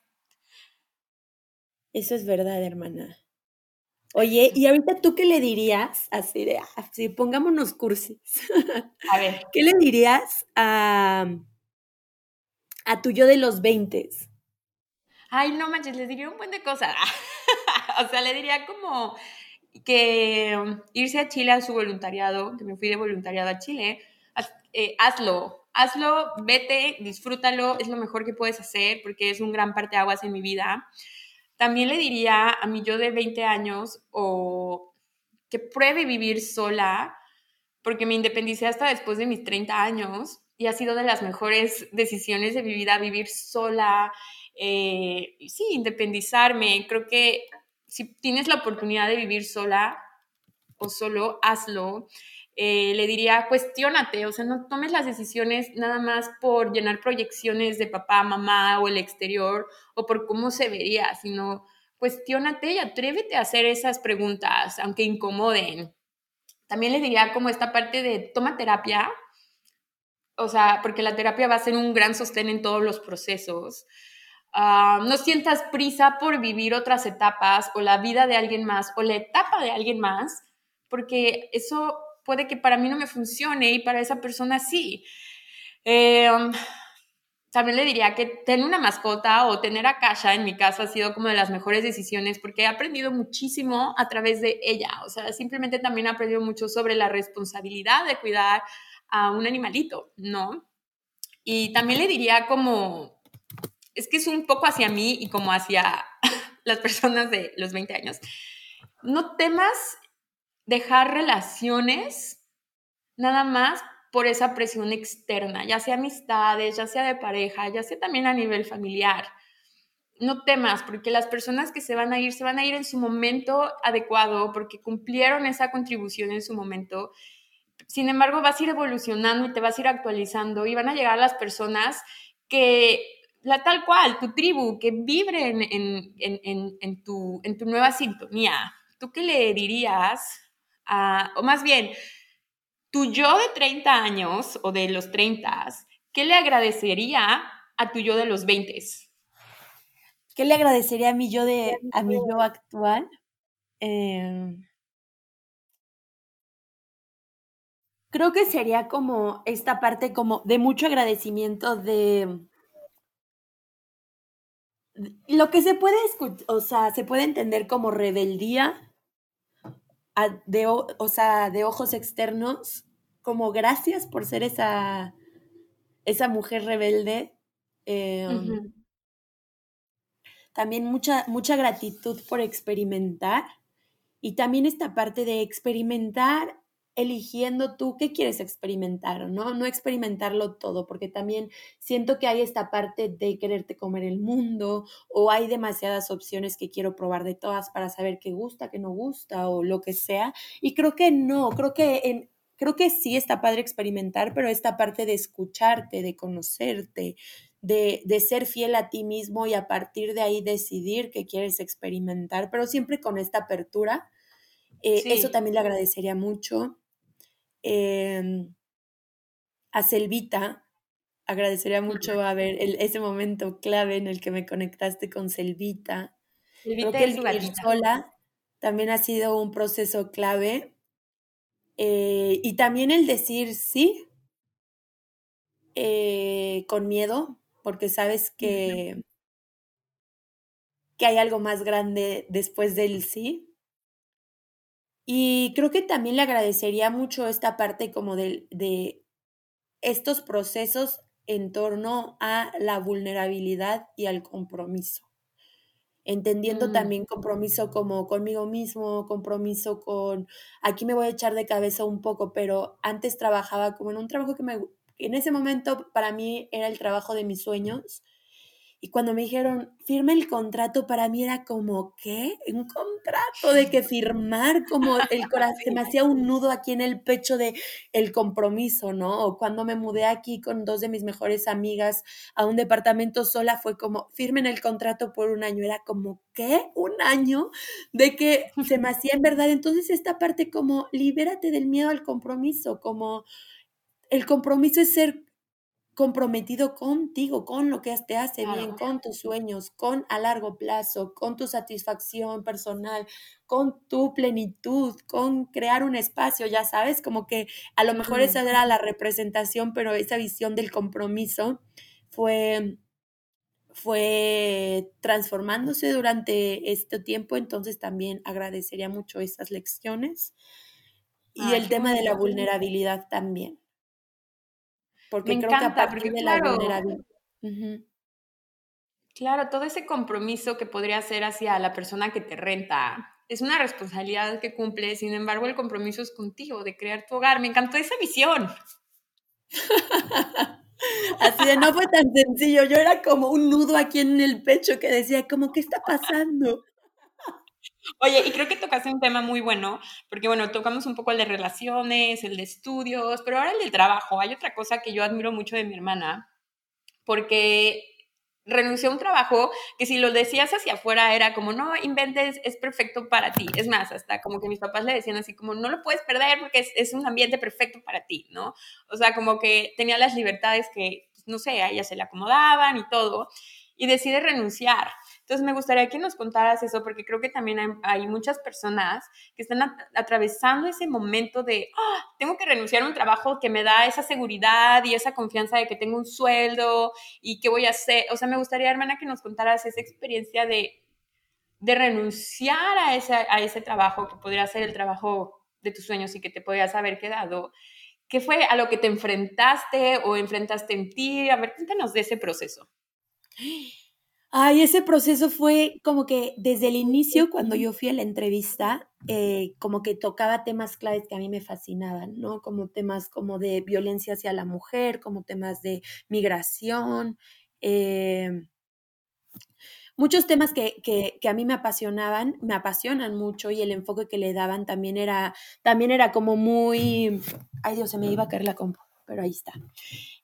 B: Eso es verdad, hermana. Oye, ¿y ahorita tú qué le dirías? Así de, así, pongámonos cursis.
A: A ver. *laughs*
B: ¿Qué le dirías a, a tu yo de los 20?
A: Ay, no manches, les diría un buen de cosas. *laughs* o sea, le diría como que irse a Chile a su voluntariado, que me fui de voluntariado a Chile, eh, hazlo, hazlo, vete, disfrútalo, es lo mejor que puedes hacer porque es un gran parteaguas en mi vida. También le diría a mi yo de 20 años o que pruebe vivir sola, porque me independicé hasta después de mis 30 años y ha sido de las mejores decisiones de mi vida vivir sola, eh, sí, independizarme. Creo que si tienes la oportunidad de vivir sola o solo, hazlo. Eh, le diría, cuestiónate, o sea, no tomes las decisiones nada más por llenar proyecciones de papá, mamá o el exterior o por cómo se vería, sino cuestiónate y atrévete a hacer esas preguntas, aunque incomoden. También le diría como esta parte de toma terapia, o sea, porque la terapia va a ser un gran sostén en todos los procesos. Ah, no sientas prisa por vivir otras etapas o la vida de alguien más o la etapa de alguien más, porque eso puede que para mí no me funcione y para esa persona sí. Eh, también le diría que tener una mascota o tener a Kasha en mi casa ha sido como de las mejores decisiones porque he aprendido muchísimo a través de ella. O sea, simplemente también he aprendido mucho sobre la responsabilidad de cuidar a un animalito, ¿no? Y también le diría como, es que es un poco hacia mí y como hacia *laughs* las personas de los 20 años. No temas dejar relaciones nada más por esa presión externa, ya sea amistades, ya sea de pareja, ya sea también a nivel familiar. No temas, porque las personas que se van a ir, se van a ir en su momento adecuado, porque cumplieron esa contribución en su momento. Sin embargo, vas a ir evolucionando y te vas a ir actualizando y van a llegar las personas que, la tal cual, tu tribu, que vibren en, en, en, tu, en tu nueva sintonía. ¿Tú qué le dirías o más bien, tu yo de 30 años o de los 30, ¿qué le agradecería a tu yo de los 20?
B: ¿Qué le agradecería a mi yo de a mi yo actual? Em, creo que sería como esta parte como de mucho agradecimiento de lo que se puede o sea, se puede entender como rebeldía de, o sea, de ojos externos, como gracias por ser esa, esa mujer rebelde. Em, también mucha, mucha gratitud por experimentar y también esta parte de experimentar eligiendo tú qué quieres experimentar, ¿no? No experimentarlo todo, porque también siento que hay esta parte de quererte comer el mundo o hay demasiadas opciones que quiero probar de todas para saber qué gusta, qué no gusta o lo que sea. Y creo que no, creo que en, creo que sí está padre experimentar, pero esta parte de escucharte, de conocerte, de, de, ser fiel a ti mismo y a partir de ahí decidir qué quieres experimentar, pero siempre con esta apertura. Eh, eso también le agradecería mucho. Em, a Selvita. Agradecería mucho haber el, ese momento clave en el que me conectaste con Selvita. Creo que el vivir sola también ha sido un proceso clave. Eh, y también el decir sí eh, con miedo, porque sabes que, que hay algo más grande después del sí. Y creo que también le agradecería mucho esta parte como de, de estos procesos en torno a la vulnerabilidad y al compromiso. Entendiendo mm. también compromiso como conmigo mismo, compromiso con, aquí me voy a echar de cabeza un poco, pero antes trabajaba como en un trabajo que me, en ese momento para mí era el trabajo de mis sueños y cuando me dijeron, firme el contrato, para mí era como, ¿qué? Un contrato de que firmar, como el *laughs* corazón, se me hacía un nudo aquí en el pecho de el compromiso, ¿no? O cuando me mudé aquí con dos de mis mejores amigas a un departamento sola, fue como, firmen el contrato por un año. Era como, ¿qué? Un año de que se me hacía en verdad. Entonces esta parte como, libérate del miedo al compromiso, como el compromiso es ser comprometido contigo, con lo que te hace bien, con tus sueños, con a largo plazo, con tu satisfacción personal, con tu plenitud, con crear un espacio, ya sabes, como que a lo mejor esa era la representación, pero esa visión del compromiso fue fue transformándose durante este tiempo, entonces también agradecería mucho esas lecciones. Y el tema de la vulnerabilidad también.
A: Porque Me encanta, porque claro, Claro, todo ese compromiso que podría ser hacia la persona que te renta es una responsabilidad que cumple, sin embargo el compromiso es contigo, de crear tu hogar. Me encantó esa visión. *laughs*
B: Así de no fue tan sencillo, yo era como un nudo aquí en el pecho que decía, como, ¿qué está pasando?
A: Oye, y creo que tocaste un tema muy bueno, porque bueno, tocamos un poco el de relaciones, el de estudios, pero ahora el del trabajo. Hay otra cosa que yo admiro mucho de mi hermana, porque renunció a un trabajo que si lo decías hacia afuera era como, no inventes, es perfecto para ti. Es más, hasta como que mis papás le decían así como, no lo puedes perder porque es, es un ambiente perfecto para ti, ¿no? O sea, como que tenía las libertades que, pues, no sé, a ella se le acomodaban y todo, y decide renunciar. Entonces me gustaría que nos contaras eso, porque creo que también hay, muchas personas que están atravesando ese momento de, ah, tengo que renunciar a un trabajo que me da esa seguridad y esa confianza de que tengo un sueldo y qué voy a hacer. O sea, me gustaría, hermana, que nos contaras esa experiencia de, de renunciar a ese, a ese trabajo que podría ser el trabajo de tus sueños y que te podrías haber quedado. ¿Qué fue a lo que te enfrentaste o enfrentaste en ti? A ver, cuéntanos de ese proceso.
B: Ay, ese proceso fue como que desde el inicio, cuando yo fui a la entrevista, eh, como que tocaba temas claves que a mí me fascinaban, ¿no? Como temas como de violencia hacia la mujer, como temas de migración, eh, muchos temas que, que, que, a mí me apasionaban, me apasionan mucho y el enfoque que le daban también era, también era como muy, ay Dios, se me iba a caer la compu pero ahí está.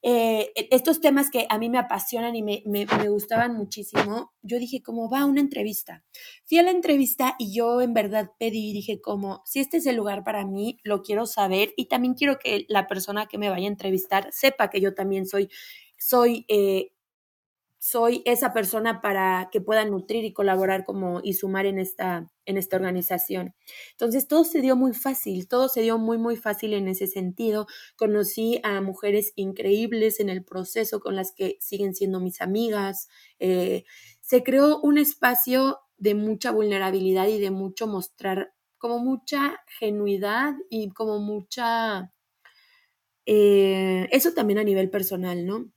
B: Eh, e, estos temas que a mí me apasionan y me, me, me, gustaban muchísimo, yo dije, como va una entrevista. Fui a la entrevista y yo en verdad pedí, dije, como, si este es el lugar para mí, lo quiero saber y también quiero que la persona que me vaya a entrevistar sepa que yo también soy, soy eh, soy esa persona para que pueda nutrir y colaborar como y sumar en esta, en esta organización. Entonces todo se dio muy fácil, todo se dio muy, muy fácil en ese sentido. Conocí a mujeres increíbles en el proceso con las que siguen siendo mis amigas. Eh, se creó un espacio de mucha vulnerabilidad y de mucho mostrar como mucha genuidad y como mucha... Eh, eso también a nivel personal, ¿no?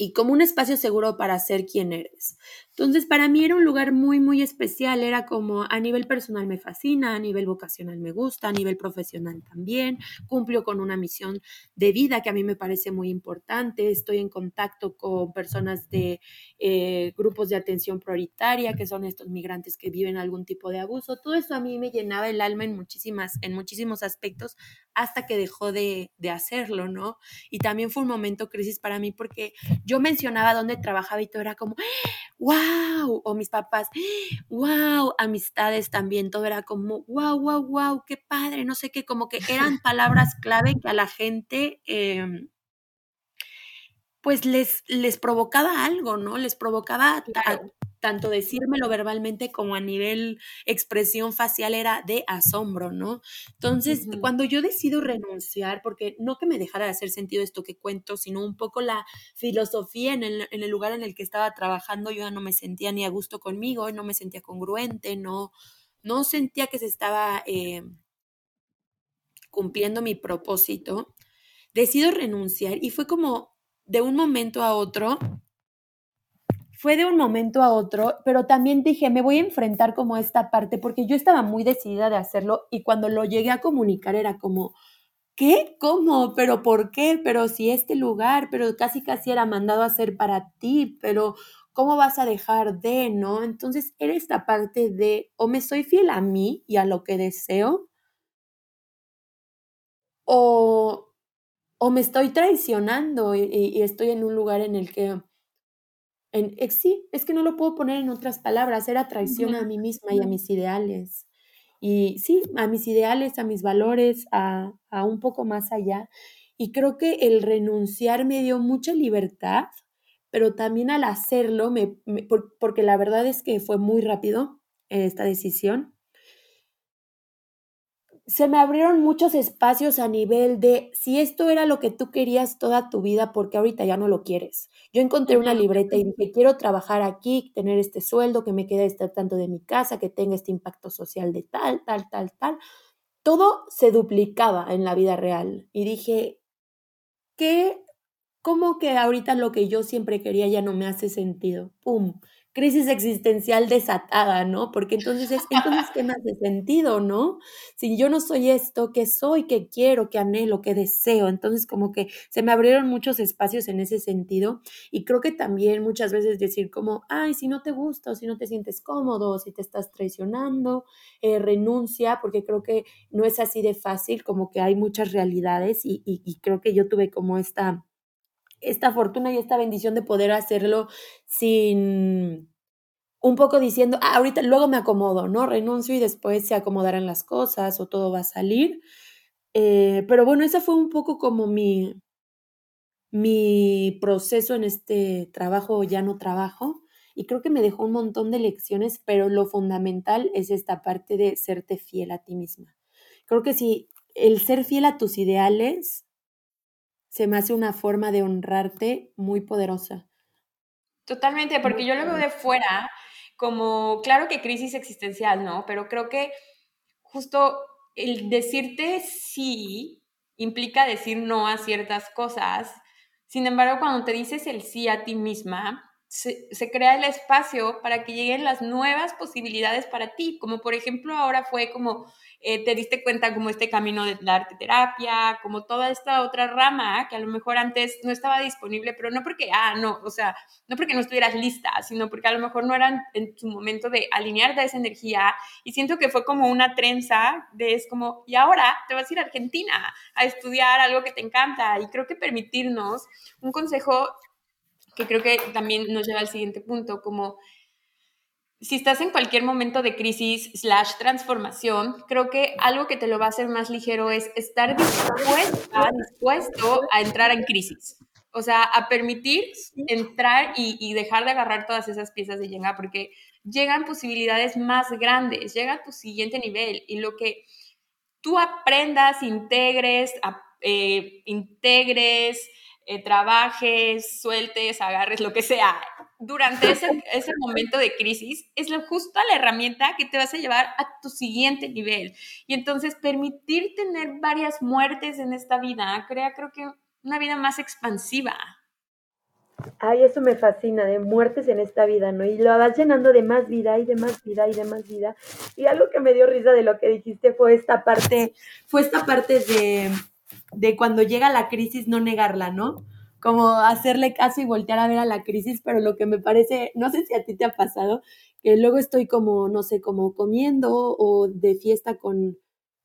B: Y como un espacio seguro para ser quien eres. Entonces, para mí era un lugar muy, muy especial. Era como a nivel personal me fascina, a nivel vocacional me gusta, a nivel profesional también. Cumplio con una misión de vida que a mí me parece muy importante. Estoy en contacto con personas de eh, grupos de atención prioritaria, que son estos migrantes que viven algún tipo de abuso. Todo eso a mí me llenaba el alma en, muchísimas, en muchísimos aspectos hasta que dejó de, de hacerlo, ¿no? Y también fue un momento crisis para mí porque yo mencionaba dónde trabajaba y todo era como, wow, o mis papás, wow, amistades también, todo era como, wow, wow, wow, qué padre, no sé qué, como que eran *laughs* palabras clave que a la gente... Em, pues les, les provocaba algo, ¿no? Les provocaba tanto decírmelo verbalmente como a nivel expresión facial era de asombro, ¿no? Entonces, cuando yo decido renunciar, porque no que me dejara de hacer sentido esto que cuento, sino un poco la filosofía en el, en el lugar en el que estaba trabajando, yo ya no me sentía ni a gusto conmigo, no me sentía congruente, no, no sentía que se estaba eh, cumpliendo mi propósito, decido renunciar y fue como de un momento a otro fue de un momento a otro, pero también dije, me voy a enfrentar como a esta parte, porque yo estaba muy decidida de hacerlo y cuando lo llegué a comunicar era como, ¿qué? ¿Cómo? ¿Pero por qué? Pero si este lugar, pero casi casi era mandado a hacer para ti, pero ¿cómo vas a dejar de, no? Entonces era esta parte de, o me soy fiel a mí y a lo que deseo, o, o me estoy traicionando y estoy en un lugar en el que en, eh, sí, es que no lo puedo poner en otras palabras, era traición a mí misma y a mis ideales. Y sí, a mis ideales, a mis valores, a, a un poco más allá. Y creo que el renunciar me dio mucha libertad, pero también al hacerlo, me, porque la verdad es que fue muy rápido esta decisión, se me abrieron muchos espacios a nivel de si esto era lo que tú querías toda tu vida, porque ahorita ya no lo quieres. Yo encontré una libreta y dije, quiero trabajar aquí, tener este sueldo, que me quede este tanto de mi casa, que tenga este impacto social de tal, tal, tal, tal. Todo se duplicaba en la vida real. Y dije, ¿qué? ¿Cómo que ahorita lo que yo siempre quería ya no me hace sentido? ¡Pum! Crisis existencial desatada, ¿no? Porque entonces es, entonces, ¿qué me hace sentido, no? Si yo no soy esto, ¿qué soy, qué quiero, qué anhelo, qué deseo? Entonces, como que se me abrieron muchos espacios en ese sentido y creo que también muchas veces decir como, ay, si no te gusta o si no te sientes cómodo o si te estás traicionando, eh, renuncia, porque creo que no es así de fácil, como que hay muchas realidades y, y creo que yo tuve como esta esta fortuna y esta bendición de poder hacerlo sin un poco diciendo, ah, ahorita luego me acomodo, ¿no? Renuncio y después se acomodarán las cosas o todo va a salir. Eh, pero bueno, ese fue un poco como mi, mi proceso en este trabajo ya no trabajo y creo que me dejó un montón de lecciones, pero lo fundamental es esta parte de serte fiel a ti misma. Creo que si el ser fiel a tus ideales se me hace una forma de honrarte muy poderosa.
A: Totalmente, porque yo lo veo de fuera como, claro que crisis existencial, ¿no? Pero creo que justo el decirte sí implica decir no a ciertas cosas. Sin embargo, cuando te dices el sí a ti misma, se, se, crea el espacio para que lleguen las nuevas posibilidades para ti, como por ejemplo ahora fue como eh, te diste cuenta como este camino de la terapia, como toda esta otra rama que a lo mejor antes no estaba disponible, pero no porque, ah, no, o sea, no porque no estuvieras lista, sino porque a lo mejor no eran en su momento de alinearte a esa energía. Y siento que fue como una trenza de es como, y ahora te vas a ir a Argentina a estudiar algo que te encanta. Y creo que permitirnos un consejo que creo que también nos lleva al siguiente punto, como si estás en cualquier momento de crisis slash transformación, creo que algo que te lo va a hacer más ligero es estar dispuesto a entrar en crisis. O sea, a permitir entrar y, dejar de agarrar todas esas piezas de Jenga, porque llegan posibilidades más grandes, llega tu siguiente nivel y lo que tú aprendas, integres, eh, integres, eh, trabajes, sueltes, agarres, lo que sea, durante ese, ese momento de crisis, es lo justo la herramienta que te vas a llevar a tu siguiente nivel. Y entonces permitir tener varias muertes en esta vida crea, creo que, una vida más expansiva.
B: Ay, eso me fascina, de muertes en esta vida, ¿no? Y lo vas llenando de más vida y de más vida y de más vida. Y algo que me dio risa de lo que dijiste fue esta parte, fue esta parte de, de cuando llega la crisis no negarla, ¿no? Como hacerle caso y voltear a ver a la crisis, pero lo que me parece, no sé si a ti te ha pasado, que luego estoy como, no sé, como comiendo o de fiesta con,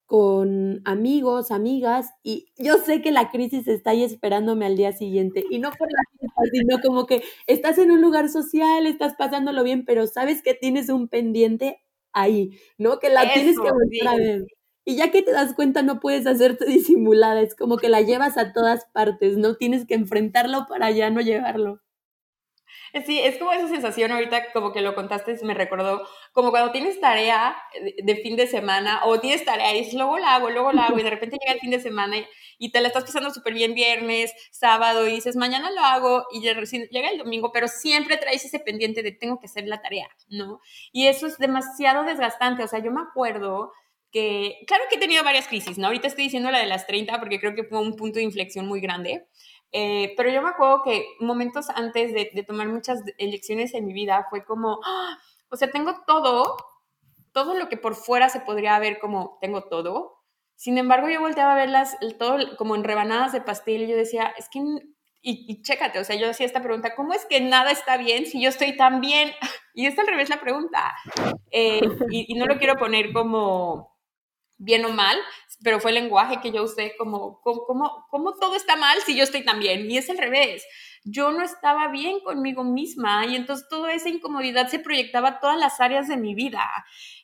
B: con amigos, amigas, y yo sé que la crisis está ahí esperándome al día siguiente, y no por la fiesta, sino como que estás en un lugar social, estás pasándolo bien, pero sabes que tienes un pendiente ahí, ¿no? Que la tienes que volver a ver. Y ya que te das cuenta, no puedes hacerte *laughs* disimulada, es como que la *laughs* llevas a todas partes, ¿no? Tienes que enfrentarlo para ya no llevarlo.
A: Sí, es como esa sensación ahorita, como que lo contaste, me recordó, como cuando tienes tarea de, fin de semana o tienes tarea y dices, luego la hago, luego la hago y de repente llega el fin de semana y, te la estás pasando súper bien viernes, sábado y dices, mañana lo hago y llega el domingo, pero siempre traes ese pendiente de tengo que hacer la tarea, ¿no? Y eso es demasiado desgastante, o sea, yo me acuerdo que, claro que he tenido varias crisis, ¿no? Ahorita estoy diciendo la de las 30 porque creo que fue un punto de inflexión muy grande. Eh, pero yo me acuerdo que momentos antes de, tomar muchas elecciones en mi vida fue como, ¡ah! o sea, tengo todo, todo lo que por fuera se podría ver como tengo todo. Sin embargo, yo volteaba a verlas todo como en rebanadas de pastel y yo decía, es que, y, chécate, o sea, yo hacía esta pregunta, ¿cómo es que nada está bien si yo estoy tan bien? *laughs* Y es al revés la pregunta. Eh, y, y no lo quiero poner como bien o mal, pero fue el lenguaje que yo usé como, como, como, todo está mal si yo estoy tan bien. Y es al revés. Yo no estaba bien conmigo misma y entonces toda esa incomodidad se proyectaba a todas las áreas de mi vida.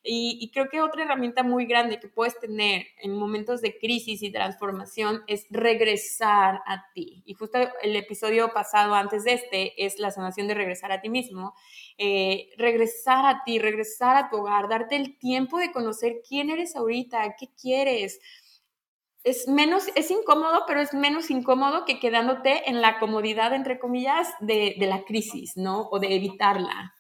A: Y, creo que otra herramienta muy grande que puedes tener en momentos de crisis y transformación es regresar a ti. Y justo el episodio pasado antes de este es la sanación de regresar a ti mismo. Eh, regresar a ti, regresar a tu hogar, darte el tiempo de conocer quién eres ahorita, qué quieres. Es menos, es incómodo, pero es menos incómodo que quedándote en la comodidad, entre comillas, de, de la crisis, ¿no? O de evitarla.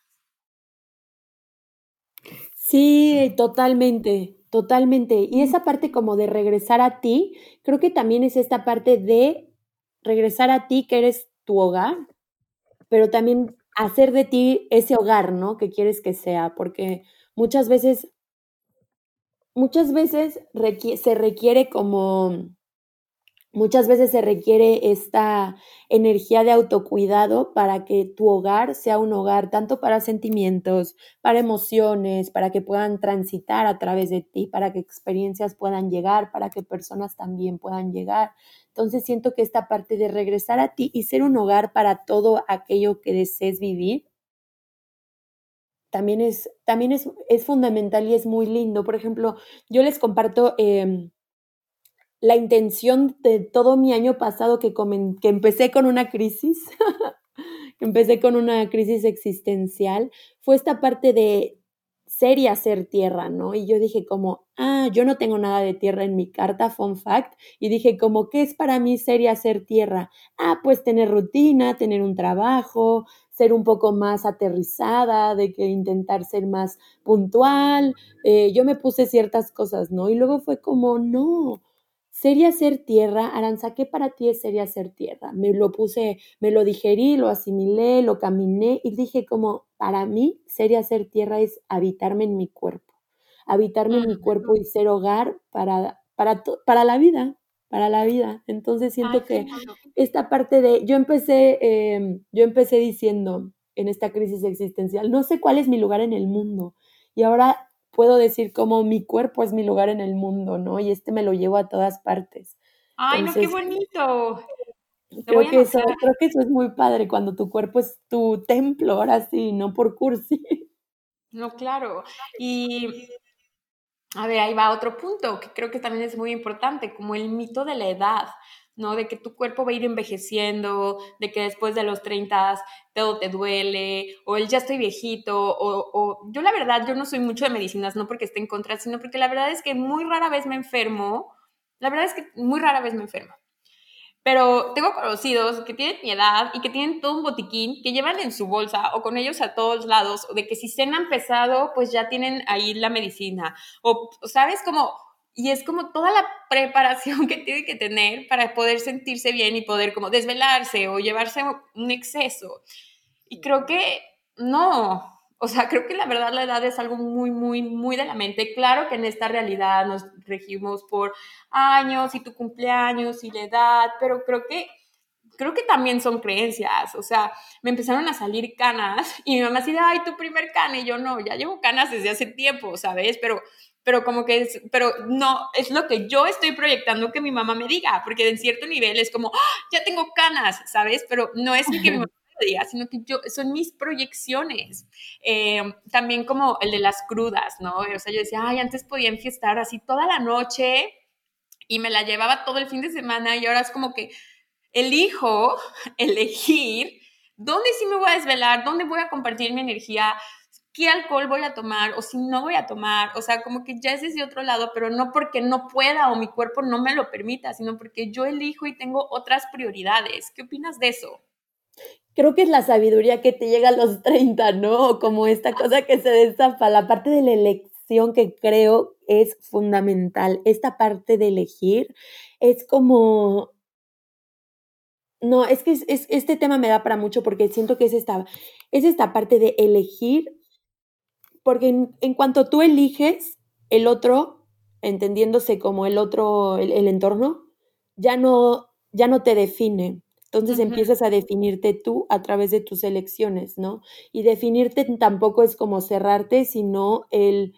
B: Sí, totalmente, totalmente. Y esa parte como de regresar a ti, creo que también es esta parte de regresar a ti, que eres tu hogar, pero también hacer de ti ese hogar, ¿no? Que quieres que sea, porque muchas veces, muchas veces se requiere como Muchas veces se requiere esta energía de autocuidado para que tu hogar sea un hogar tanto para sentimientos, para emociones, para que puedan transitar a través de ti, para que experiencias puedan llegar, para que personas también puedan llegar. Entonces siento que esta parte de regresar a ti y ser un hogar para todo aquello que desees vivir, también es, también es, es fundamental y es muy lindo. Por ejemplo, yo les comparto... Em, la intención de todo mi año pasado que, que empecé con una crisis, *laughs* que empecé con una crisis existencial, fue esta parte de ser y hacer tierra, ¿no? Y yo dije como, ah, yo no tengo nada de tierra en mi carta, fun fact, y dije como, ¿qué es para mí ser y hacer tierra? Ah, pues tener rutina, tener un trabajo, ser un poco más aterrizada, de que intentar ser más puntual, eh, yo me puse ciertas cosas, ¿no? Y luego fue como, no, Sería ser tierra, Aranza, ¿qué para ti es sería ser tierra? Me lo puse, me lo digerí, lo asimilé, lo caminé y dije como, para mí, sería ser tierra es habitarme en mi cuerpo, habitarme en mi cuerpo y ser hogar para, para, para la vida, para la vida. Entonces siento que esta parte de, yo empecé, em, yo empecé diciendo en esta crisis existencial, no sé cuál es mi lugar en el mundo. Y ahora puedo decir como mi cuerpo es mi lugar en el mundo, ¿no? Y este me lo llevo a todas partes.
A: Ay, no, qué bonito.
B: Creo que, eso, creo que eso es muy padre cuando tu cuerpo es tu templo, ahora sí, no por cursi.
A: No, claro. Y a ver, ahí va otro punto que creo que también es muy importante, como el mito de la edad. ¿no? De que tu cuerpo va a ir envejeciendo, de que después de los 30 todo te duele, o el ya estoy viejito, o, yo la verdad, yo no soy mucho de medicinas, no porque esté en contra, sino porque la verdad es que muy rara vez me enfermo, la verdad es que muy rara vez me enfermo. Pero tengo conocidos que tienen mi edad y que tienen todo un botiquín que llevan en su bolsa o con ellos a todos lados, o de que si cenan pesado, pues ya tienen ahí la medicina. O, ¿sabes? Como y es como toda la preparación *laughs* que tiene que tener para poder sentirse bien y poder como desvelarse o llevarse un exceso. Y creo que no, o sea, creo que la verdad la edad es algo muy, muy, muy de la mente. Claro que en esta realidad nos regimos por años y tu cumpleaños y la edad, pero creo que creo que también son creencias, o sea, me empezaron a salir canas *laughs* y mi mamá decía, ay, tu primer cana, y yo no, ya llevo canas desde hace tiempo, ¿sabes? Pero pero como que es, pero no, es lo que yo estoy proyectando que mi mamá me diga, porque en cierto nivel es como, ¡Ah! ya tengo canas, ¿sabes? Pero no es que mi mamá diga, sino que yo, son mis proyecciones. Eh, también como el de las crudas, ¿no? O sea, yo decía, ay, antes podía enfiestar así toda la noche y me la llevaba todo el fin de semana y ahora es como que elijo *laughs* elegir dónde sí me voy a desvelar, dónde voy a compartir mi energía, qué alcohol voy a tomar o si no voy a tomar, o sea, como que ya es desde otro lado, pero no porque no pueda o mi cuerpo no me lo permita, sino porque yo elijo y tengo otras prioridades. ¿Qué opinas de eso?
B: Creo que es la sabiduría que te llega a los 30, ¿no? Como esta cosa que se destapa, la parte de la elección que creo es fundamental. Esta parte de elegir es como no, es que es, este tema me da para mucho porque siento que es esta, es esta parte de elegir porque en, cuanto tú eliges, el otro, entendiéndose como el otro, el, entorno, ya no, ya no te define. Entonces empiezas a definirte tú a través de tus elecciones, ¿no? Y definirte tampoco es como cerrarte, sino el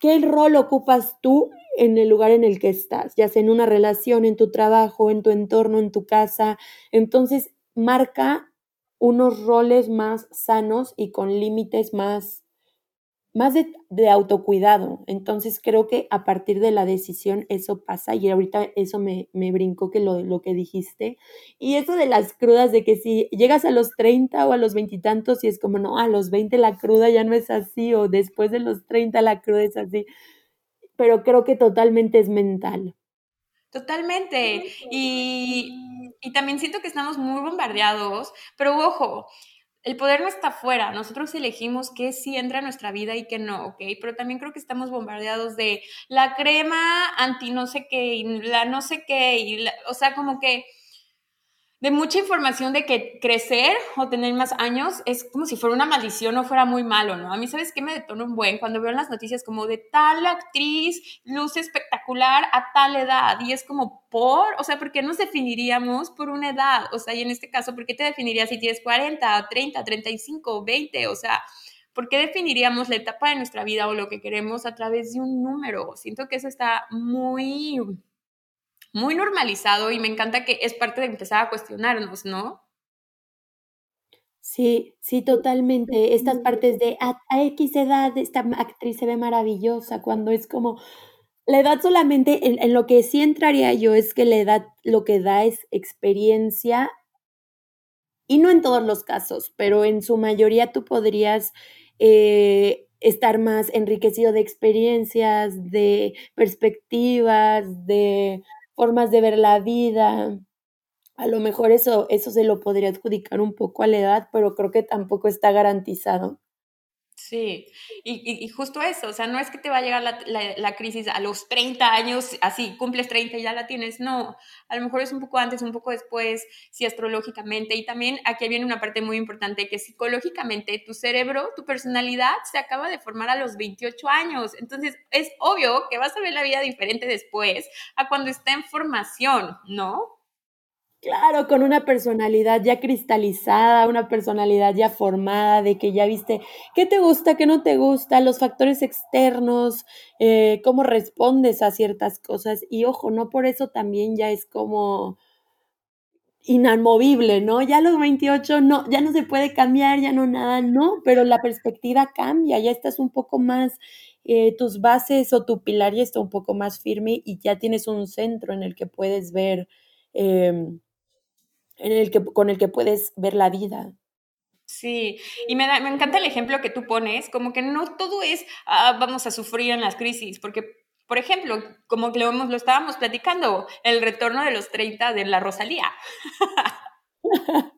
B: qué rol ocupas tú en el lugar en el que estás, ya sea en una relación, en tu trabajo, en tu entorno, en tu casa. Entonces marca unos roles más sanos y con límites más más de, autocuidado. Entonces creo que a partir de la decisión eso pasa y ahorita eso me, me brincó que lo, lo, que dijiste. Y eso de las crudas, de que si llegas a los 30 o a los veintitantos y es como, no, a los 20 la cruda ya no es así o después de los 30 la cruda es así. Pero creo que totalmente es mental.
A: Totalmente. Y, y también siento que estamos muy bombardeados, pero ojo, el poder no está fuera, nosotros elegimos qué sí entra a nuestra vida y qué no, ¿ok? Pero también creo que estamos bombardeados de la crema anti no sé qué y la no sé qué, y o sea, como que de mucha información de que crecer o tener más años es como si fuera una maldición o fuera muy malo, ¿no? A mí, ¿sabes qué me detona un buen? Cuando veo en las noticias como de tal actriz, luz espectacular a tal edad, y es como por, o sea, ¿por qué nos definiríamos por una edad? O sea, y en este caso, ¿por qué te definirías si tienes 40, 30, 35, 20? O sea, ¿por qué definiríamos la etapa de nuestra vida o lo que queremos a través de un número? Siento que eso está muy muy normalizado y me encanta que es parte de empezar a cuestionarnos, ¿no?
B: Sí, sí, totalmente. Estas partes de a, X edad esta actriz se ve maravillosa, cuando es como la edad solamente, en, lo que sí entraría yo es que la edad lo que da es experiencia y no en todos los casos, pero en su mayoría tú podrías eh, estar más enriquecido de experiencias, de perspectivas, de formas de ver la vida. A lo mejor eso, eso se lo podría adjudicar un poco a la edad, pero creo que tampoco está garantizado.
A: Sí, y, justo eso, o sea, no es que te va a llegar la, crisis a los 30 años, así, cumples 30 y ya la tienes, no, a lo mejor es un poco antes, un poco después, si astrológicamente, y también aquí viene una parte muy importante, que psicológicamente tu cerebro, tu personalidad se acaba de formar a los 28 años, entonces es obvio que vas a ver la vida diferente después a cuando está en formación, ¿no?
B: Claro, con una personalidad ya cristalizada, una personalidad ya formada, de que ya viste qué te gusta, qué no te gusta, los factores externos, eh, cómo respondes a ciertas cosas. Y ojo, no por eso también ya es como inamovible, ¿no? Ya los 28 no, ya no se puede cambiar, ya no nada, no, pero la perspectiva cambia, ya estás un poco más, eh, tus bases o tu pilar ya está un poco más firme y ya tienes un centro en el que puedes ver. Em, en el que, con el que puedes ver la vida.
A: Sí, y me, me encanta el ejemplo que tú pones, como que no todo es ah, vamos a sufrir en las crisis, porque, por ejemplo, como lo, lo estábamos platicando, el retorno de los 30 de la Rosalía. *laughs*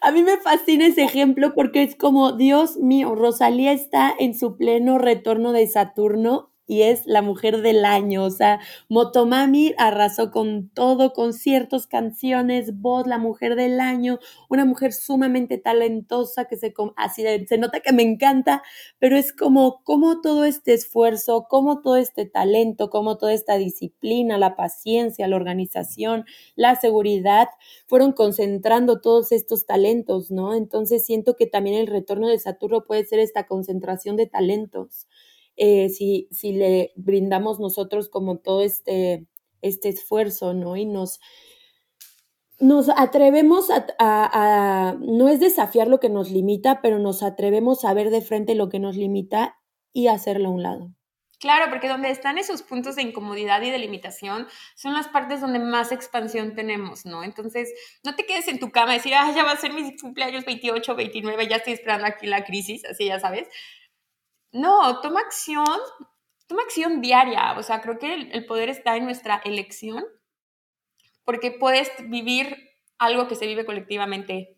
B: A mí me fascina ese ejemplo porque es como, Dios mío, Rosalía está en su pleno retorno de Saturno y es la mujer del año. O sea, Motomami arrasó con todo, conciertos, canciones, voz, la mujer del año, una mujer sumamente talentosa que se, así, se nota que me encanta, pero es como, como todo este esfuerzo, como todo este talento, como toda esta disciplina, la paciencia, la organización, la seguridad, fueron concentrando todos estos talentos, ¿no? Entonces siento que también el retorno de Saturno puede ser esta concentración de talentos. Eh, si, si le brindamos nosotros como todo este, este esfuerzo, ¿no? Y nos, nos atrevemos a, a, no es desafiar lo que nos limita, pero nos atrevemos a ver de frente lo que nos limita y hacerlo a un lado.
A: Claro, porque donde están esos puntos de incomodidad y de limitación son las partes donde más expansión tenemos, ¿no? Entonces, no te quedes en tu cama y decir, ah, ya va a ser mi cumpleaños 28, 29, ya estoy esperando aquí la crisis, así ya sabes. No, toma acción, toma acción diaria. O sea, creo que el, poder está en nuestra elección, porque puedes vivir algo que se vive colectivamente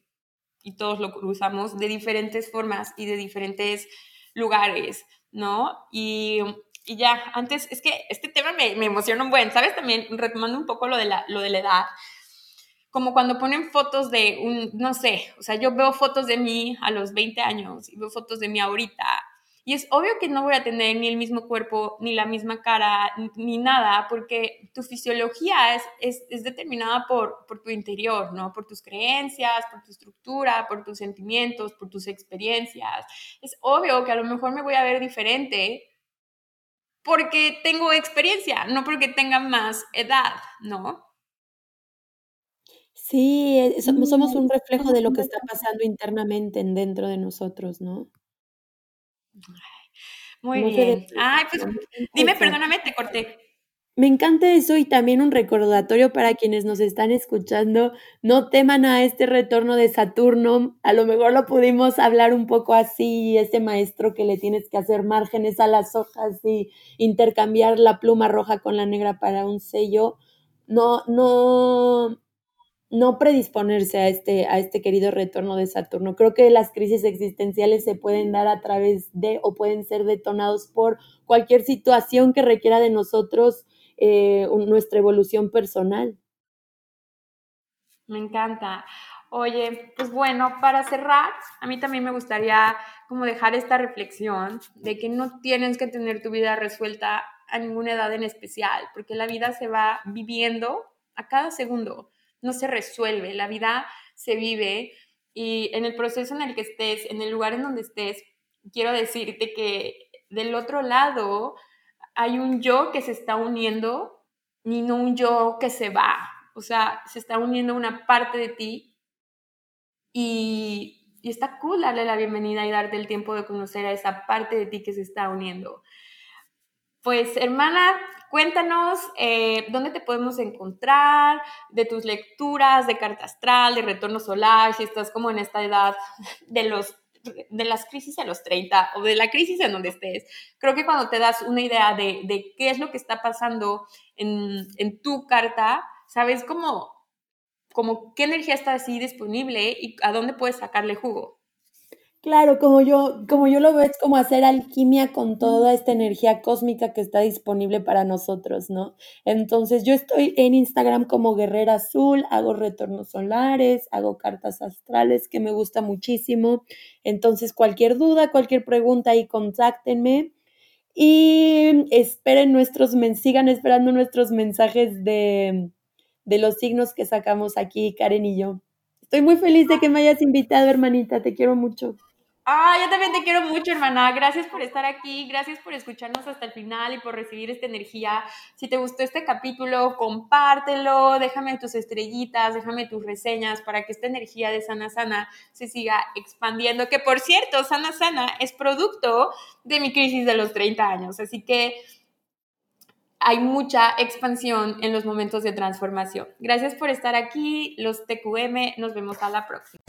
A: y todos lo cruzamos de diferentes formas y de diferentes lugares, ¿no? Y y ya, antes, es que este tema me, me emociona un buen, ¿sabes? También retomando un poco lo de, la, lo de la edad, como cuando ponen fotos de un, no sé, o sea, yo veo fotos de mí a los 20 años y veo fotos de mí ahorita. Y es obvio que no voy a tener ni el mismo cuerpo, ni la misma cara, ni, nada, porque tu fisiología es, es, es determinada por, por, tu interior, ¿no? Por tus creencias, por tu estructura, por tus sentimientos, por tus experiencias. Es obvio que a lo mejor me voy a ver diferente porque tengo experiencia, no porque tenga más edad, ¿no?
B: Sí, eh, somos, un reflejo de lo que está pasando internamente dentro de nosotros, ¿no?
A: Muy bien. Ay, pues dime, perdóname, te corté.
B: Me encanta eso y también un recordatorio para quienes nos están escuchando. No teman a este retorno de Saturno. A lo mejor lo pudimos hablar un poco así, ese maestro que le tienes que hacer márgenes a las hojas y intercambiar la pluma roja con la negra para un sello. No, no, no predisponerse a este, a este querido retorno de Saturno. Creo que las crisis existenciales se pueden dar a través de o pueden ser detonados por cualquier situación que requiera de nosotros eh, nuestra evolución personal.
A: Me encanta. Oye, pues bueno, para cerrar, a mí también me gustaría como dejar esta reflexión de que no tienes que tener tu vida resuelta a ninguna edad en especial, porque la vida se va viviendo a cada segundo, no se resuelve, la vida se vive y en el proceso en el que estés, en el lugar en donde estés, quiero decirte que del otro lado hay un yo que se está uniendo, ni no un yo que se va. O sea, se está uniendo una parte de ti y, y está cool darle la bienvenida y darte el tiempo de conocer a esa parte de ti que se está uniendo. Pues hermana, cuéntanos eh, dónde te podemos encontrar, de tus lecturas, de carta astral, de retorno solar, si estás como en esta edad de los de las crisis a los 30 o de la crisis en donde estés, creo que cuando te das una idea de, de qué es lo que está pasando en, en tu carta, sabes cómo, cómo qué energía está así disponible y a dónde puedes sacarle jugo.
B: Claro, como yo, como yo lo veo, es como hacer alquimia con toda esta energía cósmica que está disponible para nosotros, ¿no? Entonces, yo estoy en Instagram como Guerrera Azul, hago retornos solares, hago cartas astrales, que me gusta muchísimo. Entonces, cualquier duda, cualquier pregunta ahí, contáctenme. Y esperen nuestros, sigan esperando nuestros mensajes de, de los signos que sacamos aquí, Karen y yo. Estoy muy feliz de que me hayas invitado, hermanita, te quiero mucho.
A: Ah, yo también te quiero mucho, hermana. Gracias por estar aquí, gracias por escucharnos hasta el final y por recibir esta energía. Si te gustó este capítulo, compártelo, déjame tus estrellitas, déjame tus reseñas para que esta energía de Sana Sana se siga expandiendo. Que por cierto, Sana Sana es producto de mi crisis de los 30 años, así que hay mucha expansión en los momentos de transformación. Gracias por estar aquí, los TQM, nos vemos a la próxima.